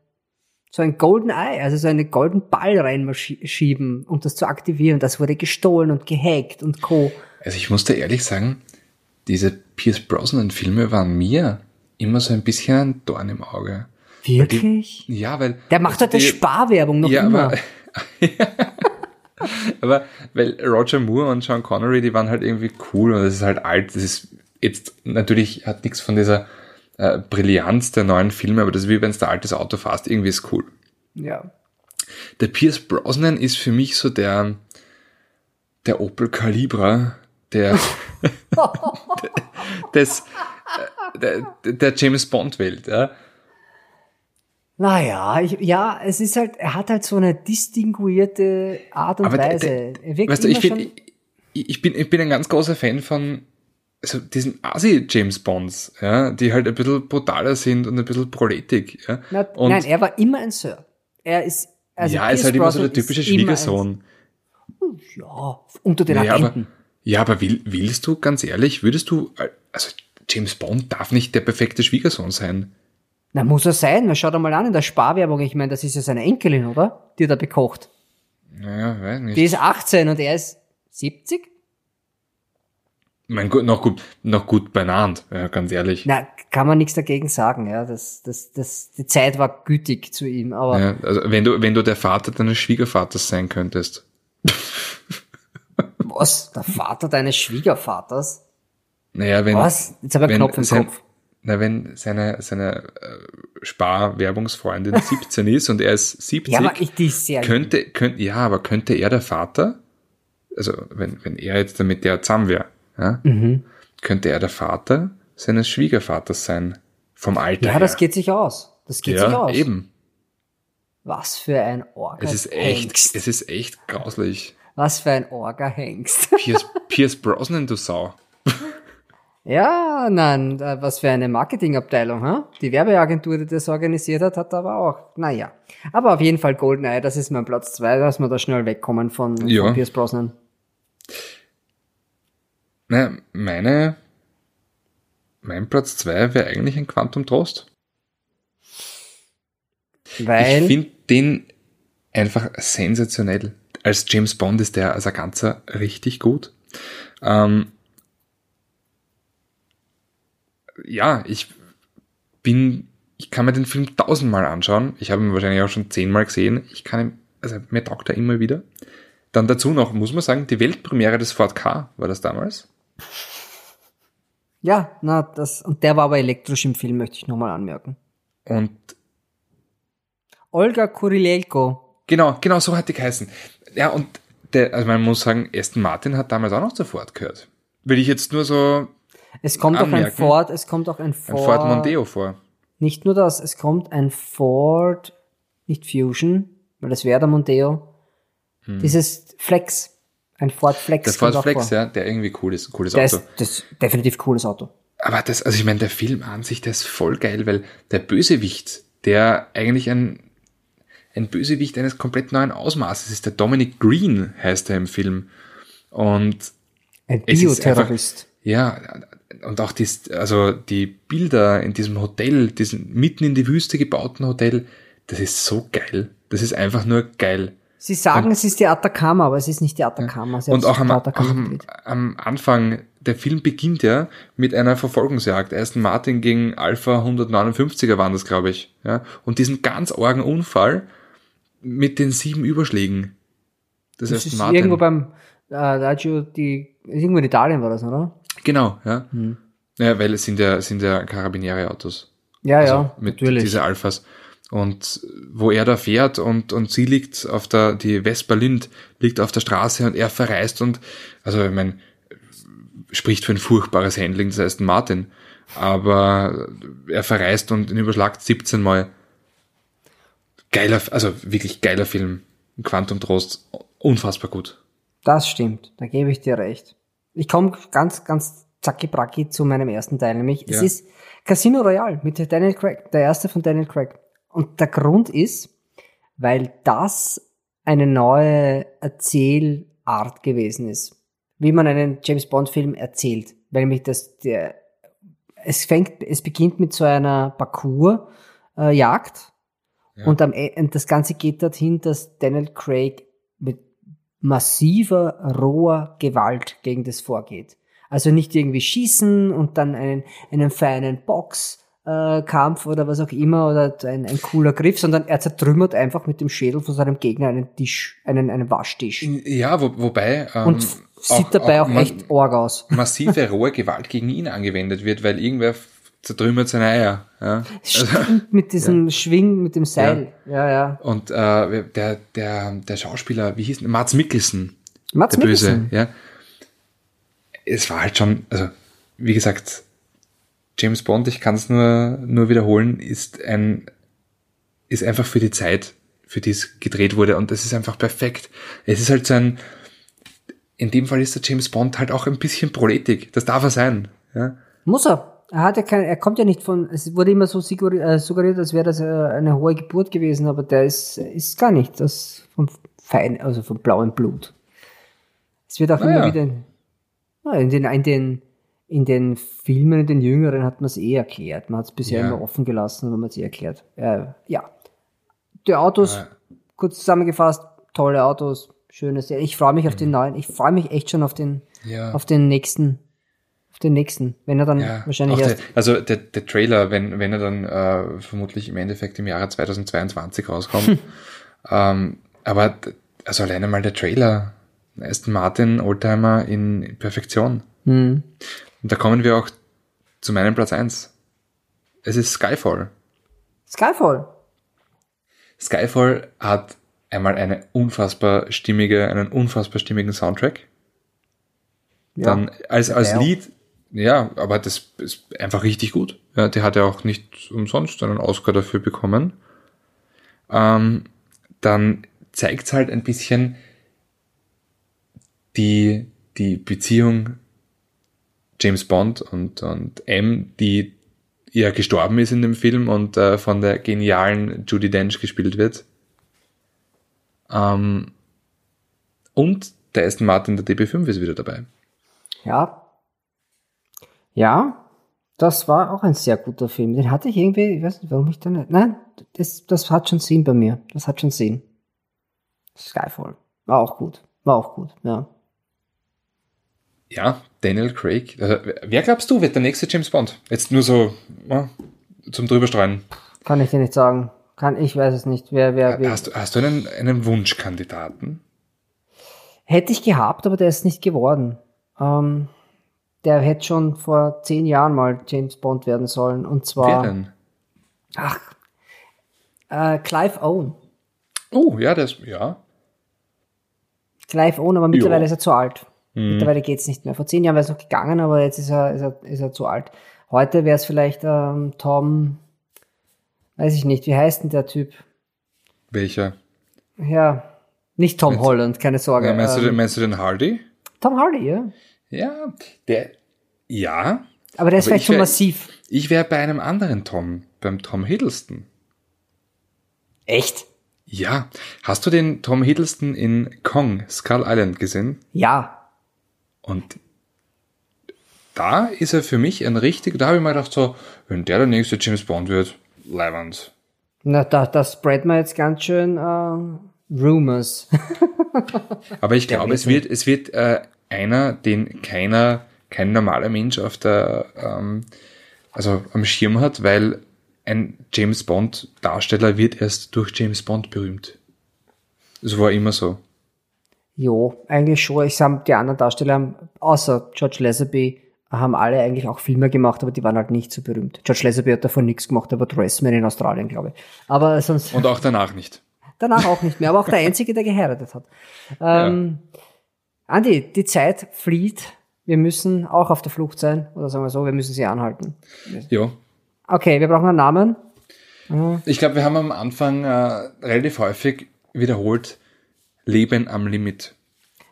so ein Golden Eye, also so einen golden Ball reinschieben, um das zu aktivieren. Das wurde gestohlen und gehackt und co. Also ich muss dir ehrlich sagen, diese Pierce Brosnan-Filme waren mir immer so ein bisschen ein Dorn im Auge. Wirklich? Ja, weil... Der macht halt eine die- Sparwerbung noch ja, immer. Aber, aber weil Roger Moore und Sean Connery, die waren halt irgendwie cool und das ist halt alt. Das ist jetzt natürlich hat nichts von dieser äh, Brillanz der neuen Filme, aber das ist wie wenn es der altes Auto fährst, irgendwie ist cool. ja. Der Pierce Brosnan ist für mich so der der Opel Calibra der des der, der James Bond Welt, ja. Naja, ich, ja, es ist halt, er hat halt so eine distinguierte Art und Aber der- Weise. der- er wirkt Weißt du, ich, find, ich, ich, bin, ich bin ein ganz großer Fan von also diesen Asi-James Bonds, ja, die halt ein bisschen brutaler sind und ein bisschen proletig. Ja. na, nein, er war immer ein Sir. Er ist, also ja, ist halt immer so der typische Schwiegersohn. Ein, ja, unter den Naja, aber, Agenten. ja, aber will, willst du, ganz ehrlich, würdest du, also James Bond darf nicht der perfekte Schwiegersohn sein. Na, muss er sein. Na, schau doch mal an in der Sparwerbung. Ich meine, das ist ja seine Enkelin, oder? Die er da bekocht. Naja, weiß nicht. Die ist 18 und er ist 70? Mein Gott, noch gut, noch gut beieinander, ja, ganz ehrlich. Na, kann man nichts dagegen sagen, ja. Das, das, das, die Zeit war gütig zu ihm, aber Ja, also wenn du, wenn du der Vater deines Schwiegervaters sein könntest. was? Der Vater deines Schwiegervaters? Naja, wenn, Was? Jetzt habe ich einen Knopf im sein, Kopf. Na, wenn seine, seine äh, Sparwerbungsfreundin 17 ist und er ist 70, Ja, aber ich, die ist sehr könnte, könnte, ja, aber könnte er der Vater, also wenn, wenn er jetzt damit der zusammen wäre, ja, Mhm. könnte er der Vater seines Schwiegervaters sein. Vom Alter Ja, her. das geht sich aus. Das geht sich ja, aus. eben. Was für ein Orga. Es ist echt, Hengst. es ist echt grauslich. Was für ein Orga-Hengst. Pierce, Pierce Brosnan, du Sau. ja, nein, äh, was für eine Marketingabteilung, ha? Die Werbeagentur, die das organisiert hat, hat aber auch, naja. Aber auf jeden Fall Goldeneye, das ist mein Platz zwei, dass wir da schnell wegkommen von, Ja. von Pierce Brosnan. Na, meine, mein Platz zwei wäre eigentlich ein Quantum Trost. Weil, Ich finde den einfach sensationell. Als James Bond ist der als ein ganzer richtig gut. Ähm, ja, ich bin, ich kann mir den Film tausendmal anschauen. Ich habe ihn wahrscheinlich auch schon zehnmal gesehen. Ich kann ihn, also mir taugt er immer wieder. Dann dazu noch, muss man sagen, die Weltpremiere des Ford K war das damals. Ja, na, das, und der war aber elektrisch im Film, möchte ich nochmal anmerken. Und Olga Kurilelko. Genau, genau so hat die geheißen. Ja, und der, also man muss sagen, Aston Martin hat damals auch noch zu Ford gehört. Will ich jetzt nur so Es kommt auch ein Anmerken. Ford, es kommt auch ein ein Ford. Ford Mondeo vor. Nicht nur das, es kommt ein Ford, nicht Fusion, weil das wäre der Mondeo. Dieses Flex, ein Ford Flex. Der Ford Flex, ja, der irgendwie cool ist, cooles Der Auto. ist, das ist definitiv cooles Auto. Aber das, also ich meine, der Film an sich, der ist voll geil, weil der Bösewicht, der eigentlich ein, ein Bösewicht eines komplett neuen Ausmaßes ist, der Dominic Green heißt er im Film. Und Ein Bioterrorist. Ja, und auch die, also die Bilder in diesem Hotel, diesen mitten in die Wüste gebauten Hotel, das ist so geil. Das ist einfach nur geil. Sie sagen, es ist die Atacama, aber es ist nicht die Atacama. Sie Und auch, am, die auch Atacama am, am Anfang, der Film beginnt ja mit einer Verfolgungsjagd. Aston Martin gegen Alpha 159er waren das, glaube ich. Ja? Und diesen ganz argen Unfall mit den sieben Überschlägen. Das, Das ist Martin. irgendwo beim äh, Laggio di, irgendwo in Italien war das, oder? genau, ja. Hm. Ja, weil es sind ja, sind ja Karabiniere-Autos. Ja, Also ja, mit natürlich. diese Alphas. Und wo er da fährt und, und sie liegt auf der, die Vespa Lind liegt auf der Straße und er verreist und, also ich meine, spricht für ein furchtbares Handling des Aston Martin. Aber er verreist und ihn überschlagt 17 Mal. Geiler, also wirklich geiler Film. Quantum Trost, unfassbar gut. Das stimmt, da gebe ich dir recht. Ich komme ganz, ganz zacki-bracki zu meinem ersten Teil, nämlich es Ja. ist Casino Royale mit Daniel Craig, der erste von Daniel Craig. Und der Grund ist, weil das eine neue Erzählart gewesen ist, wie man einen James Bond Film erzählt, weil nämlich das der es fängt, es beginnt mit so einer Parcours äh, Ja. und, am, E- und das Ganze geht dorthin, dass Daniel Craig mit massiver, roher Gewalt gegen das vorgeht. Also nicht irgendwie schießen und dann einen, einen feinen Boxkampf äh, Kampf oder was auch immer oder ein, ein cooler Griff, sondern er zertrümmert einfach mit dem Schädel von seinem Gegner einen Tisch, einen, einen Waschtisch. Ja, wo, wobei. Ähm, Und sieht dabei auch, ma- echt arg aus. massive rohe Gewalt gegen ihn angewendet wird, weil irgendwer zertrümmert seine Eier. Ja. Stimmt, mit diesem Schwing, mit dem Seil. Ja, ja. Und äh, der, der, der Schauspieler, wie hieß denn, Mats Mikkelsen, Mats der Böse, Mikkelsen. ja. Es war halt schon, also wie gesagt, James Bond, ich kann es nur, nur wiederholen, ist ein ist einfach für die Zeit, für die es gedreht wurde und das ist einfach perfekt. Es ist halt so ein, in dem Fall ist der James Bond halt auch ein bisschen proletig. Das darf er sein. Ja? Muss er. Er hat ja kein, er kommt ja nicht von, es wurde immer so äh, suggeriert, als wäre das äh, eine hohe Geburt gewesen, aber der ist, ist gar nicht das vom fein, also vom blauen Blut. Es wird auch naja. immer wieder, in den, in den, in den Filmen, in den jüngeren hat man es eh erklärt. Man hat es bisher ja. immer offen gelassen, aber man hat es eh erklärt. Äh, ja. Die Autos, ja. kurz zusammengefasst, tolle Autos, schöne Serie. Ich freue mich auf den mhm. neuen, ich freue mich echt schon auf den, ja. auf den nächsten auf den nächsten, wenn er dann ja, wahrscheinlich erst. Der, also der, der Trailer, wenn, wenn er dann äh, vermutlich im Endeffekt im Jahre 2022 rauskommt. ähm, aber also alleine mal der Trailer, Aston Martin Oldtimer in Perfektion. Mhm. Und da kommen wir auch zu meinem Platz eins. Es ist Skyfall. Skyfall. Skyfall hat einmal eine unfassbar stimmige, einen unfassbar stimmigen Soundtrack. Ja, dann als, als Lied ja, aber das ist einfach richtig gut. Ja, die hat ja auch nicht umsonst einen Oscar dafür bekommen. Ähm, dann zeigt es halt ein bisschen die, die Beziehung James Bond und, und M, die ja gestorben ist in dem Film und äh, von der genialen Judy Dench gespielt wird. Ähm, und der Aston Martin der DB5 ist wieder dabei. Ja, ja, das war auch ein sehr guter Film. Den hatte ich irgendwie, ich weiß nicht, warum ich da nicht. Nein, das, das hat schon Sinn bei mir. Das hat schon Sinn. Skyfall. War auch gut. War auch gut, ja. Ja, Daniel Craig. Also, wer glaubst du, wird der nächste James Bond? Jetzt nur so ja, zum drüberstreuen. Kann ich dir nicht sagen. Kann, ich weiß es nicht. Wer, wer, wer. Hast du, hast du einen, einen Wunschkandidaten? Hätte ich gehabt, aber der ist nicht geworden. Ähm, der hätte schon vor zehn Jahren mal James Bond werden sollen. Und zwar. Wer denn? Ach, äh, Clive Owen. Oh, ja, das, ja. Clive Owen, aber mittlerweile jo. ist er zu alt. Mhm. Mittlerweile geht's nicht mehr. Vor zehn Jahren wäre es noch gegangen, aber jetzt ist er, ist er, ist er zu alt. Heute wäre es vielleicht ähm, Tom, weiß ich nicht, wie heißt denn der Typ? Welcher? Ja, nicht Tom meinst, Holland, keine Sorge. Ja, meinst, ähm, du, meinst du den Hardy? Tom Hardy, ja. Ja, der, ja. Aber der ist vielleicht schon wär, massiv. Ich wäre bei einem anderen Tom, beim Tom Hiddleston. Echt? Ja. Hast du den Tom Hiddleston in Kong, Skull Island gesehen? Ja. Und da ist er für mich ein richtig, da habe ich mir gedacht so, wenn der der nächste James Bond wird, leibend. Na, da, das spread man jetzt ganz schön äh, Rumors. Aber ich glaube, es wird, es wird äh, einer, den keiner, kein normaler Mensch auf der, ähm, also am Schirm hat, weil ein James Bond Darsteller wird erst durch James Bond berühmt. Das war immer so. Jo, eigentlich schon. Ich sag, die anderen Darsteller, außer George Lazenby, haben alle eigentlich auch Filme gemacht, aber die waren halt nicht so berühmt. George Lazenby hat davon nichts gemacht, aber Dressman in Australien, glaube ich. Aber sonst. Und auch danach nicht. Danach auch nicht mehr, aber auch der Einzige, der geheiratet hat. Ähm, ja. Andi, die Zeit flieht. Wir müssen auch auf der Flucht sein. Oder sagen wir so, wir müssen sie anhalten. Ja. Okay, wir brauchen einen Namen. Ich glaube, wir haben am Anfang äh, relativ häufig wiederholt Leben am Limit.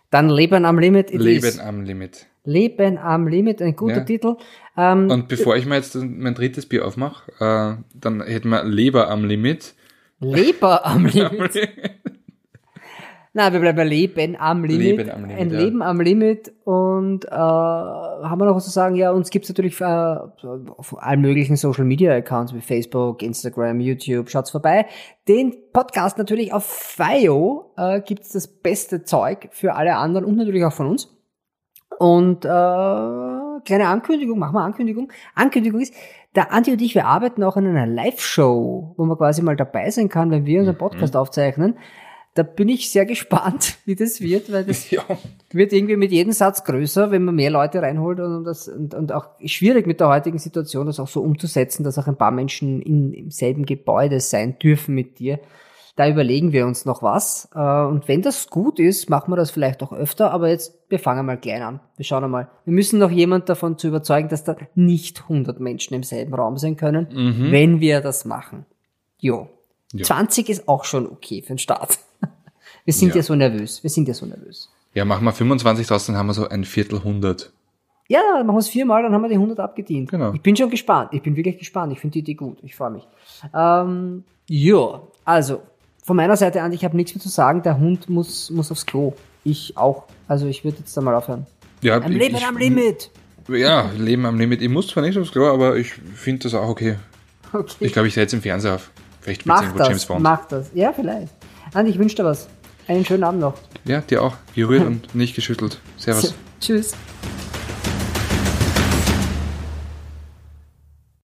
Dann Leben am Limit. Leben is. am Limit. Leben am Limit, ein guter ja. Titel. Ähm, Und bevor ich mir jetzt mein drittes Bier aufmache, äh, dann hätten wir Leber am Limit. Leber am Limit. Nein, wir bleiben Leben am Limit. Leben am Limit ein ja. Leben am Limit. Und äh, haben wir noch was zu sagen? Ja, uns gibt's natürlich äh, auf allen möglichen Social Media Accounts wie Facebook, Instagram, YouTube. Schaut's vorbei. Den Podcast natürlich auf FIO äh, gibt's das beste Zeug für alle anderen und natürlich auch von uns. Und äh, kleine Ankündigung, machen wir Ankündigung. Ankündigung ist, der Andi und ich, wir arbeiten auch an einer Live-Show, wo man quasi mal dabei sein kann, wenn wir unseren mhm. Podcast mhm. aufzeichnen da bin ich sehr gespannt, wie das wird, weil das ja. wird irgendwie mit jedem Satz größer, wenn man mehr Leute reinholt und, das, und, und auch schwierig mit der heutigen Situation, das auch so umzusetzen, dass auch ein paar Menschen in, im selben Gebäude sein dürfen mit dir. Da überlegen wir uns noch was. Äh, und wenn das gut ist, machen wir das vielleicht auch öfter, aber jetzt, wir fangen mal klein an. Wir schauen einmal. Wir müssen noch jemand davon zu überzeugen, dass da nicht 100 Menschen im selben Raum sein können, mhm. wenn wir das machen. Jo. Ja. 20 ist auch schon okay für den Start. Wir sind ja. Ja. so nervös. Wir sind ja so nervös. Ja, machen wir 25 draus, dann haben wir so ein Viertel hundert. Ja, machen wir es viermal, dann haben wir die 100 abgedient. Genau. Ich bin schon gespannt. Ich bin wirklich gespannt. Ich finde die Idee gut. Ich freue mich. Ähm, ja, also von meiner Seite an, ich habe nichts mehr zu sagen. Der Hund muss, muss aufs Klo. Ich auch. Also ich würde jetzt einmal aufhören. Ja, Am ich- Leben, ich- am Limit. Ja, Leben am Limit. Ich muss zwar nicht aufs Klo, aber ich finde das auch okay. Okay. Ich glaube, ich setze im Fernseher auf. Vielleicht irgendwo das. James Bond. Mach das. Ja, vielleicht. Andi, ich wünsche dir was. Einen schönen Abend noch. Ja, dir auch. Gerührt und nicht geschüttelt. Servus. Tschüss.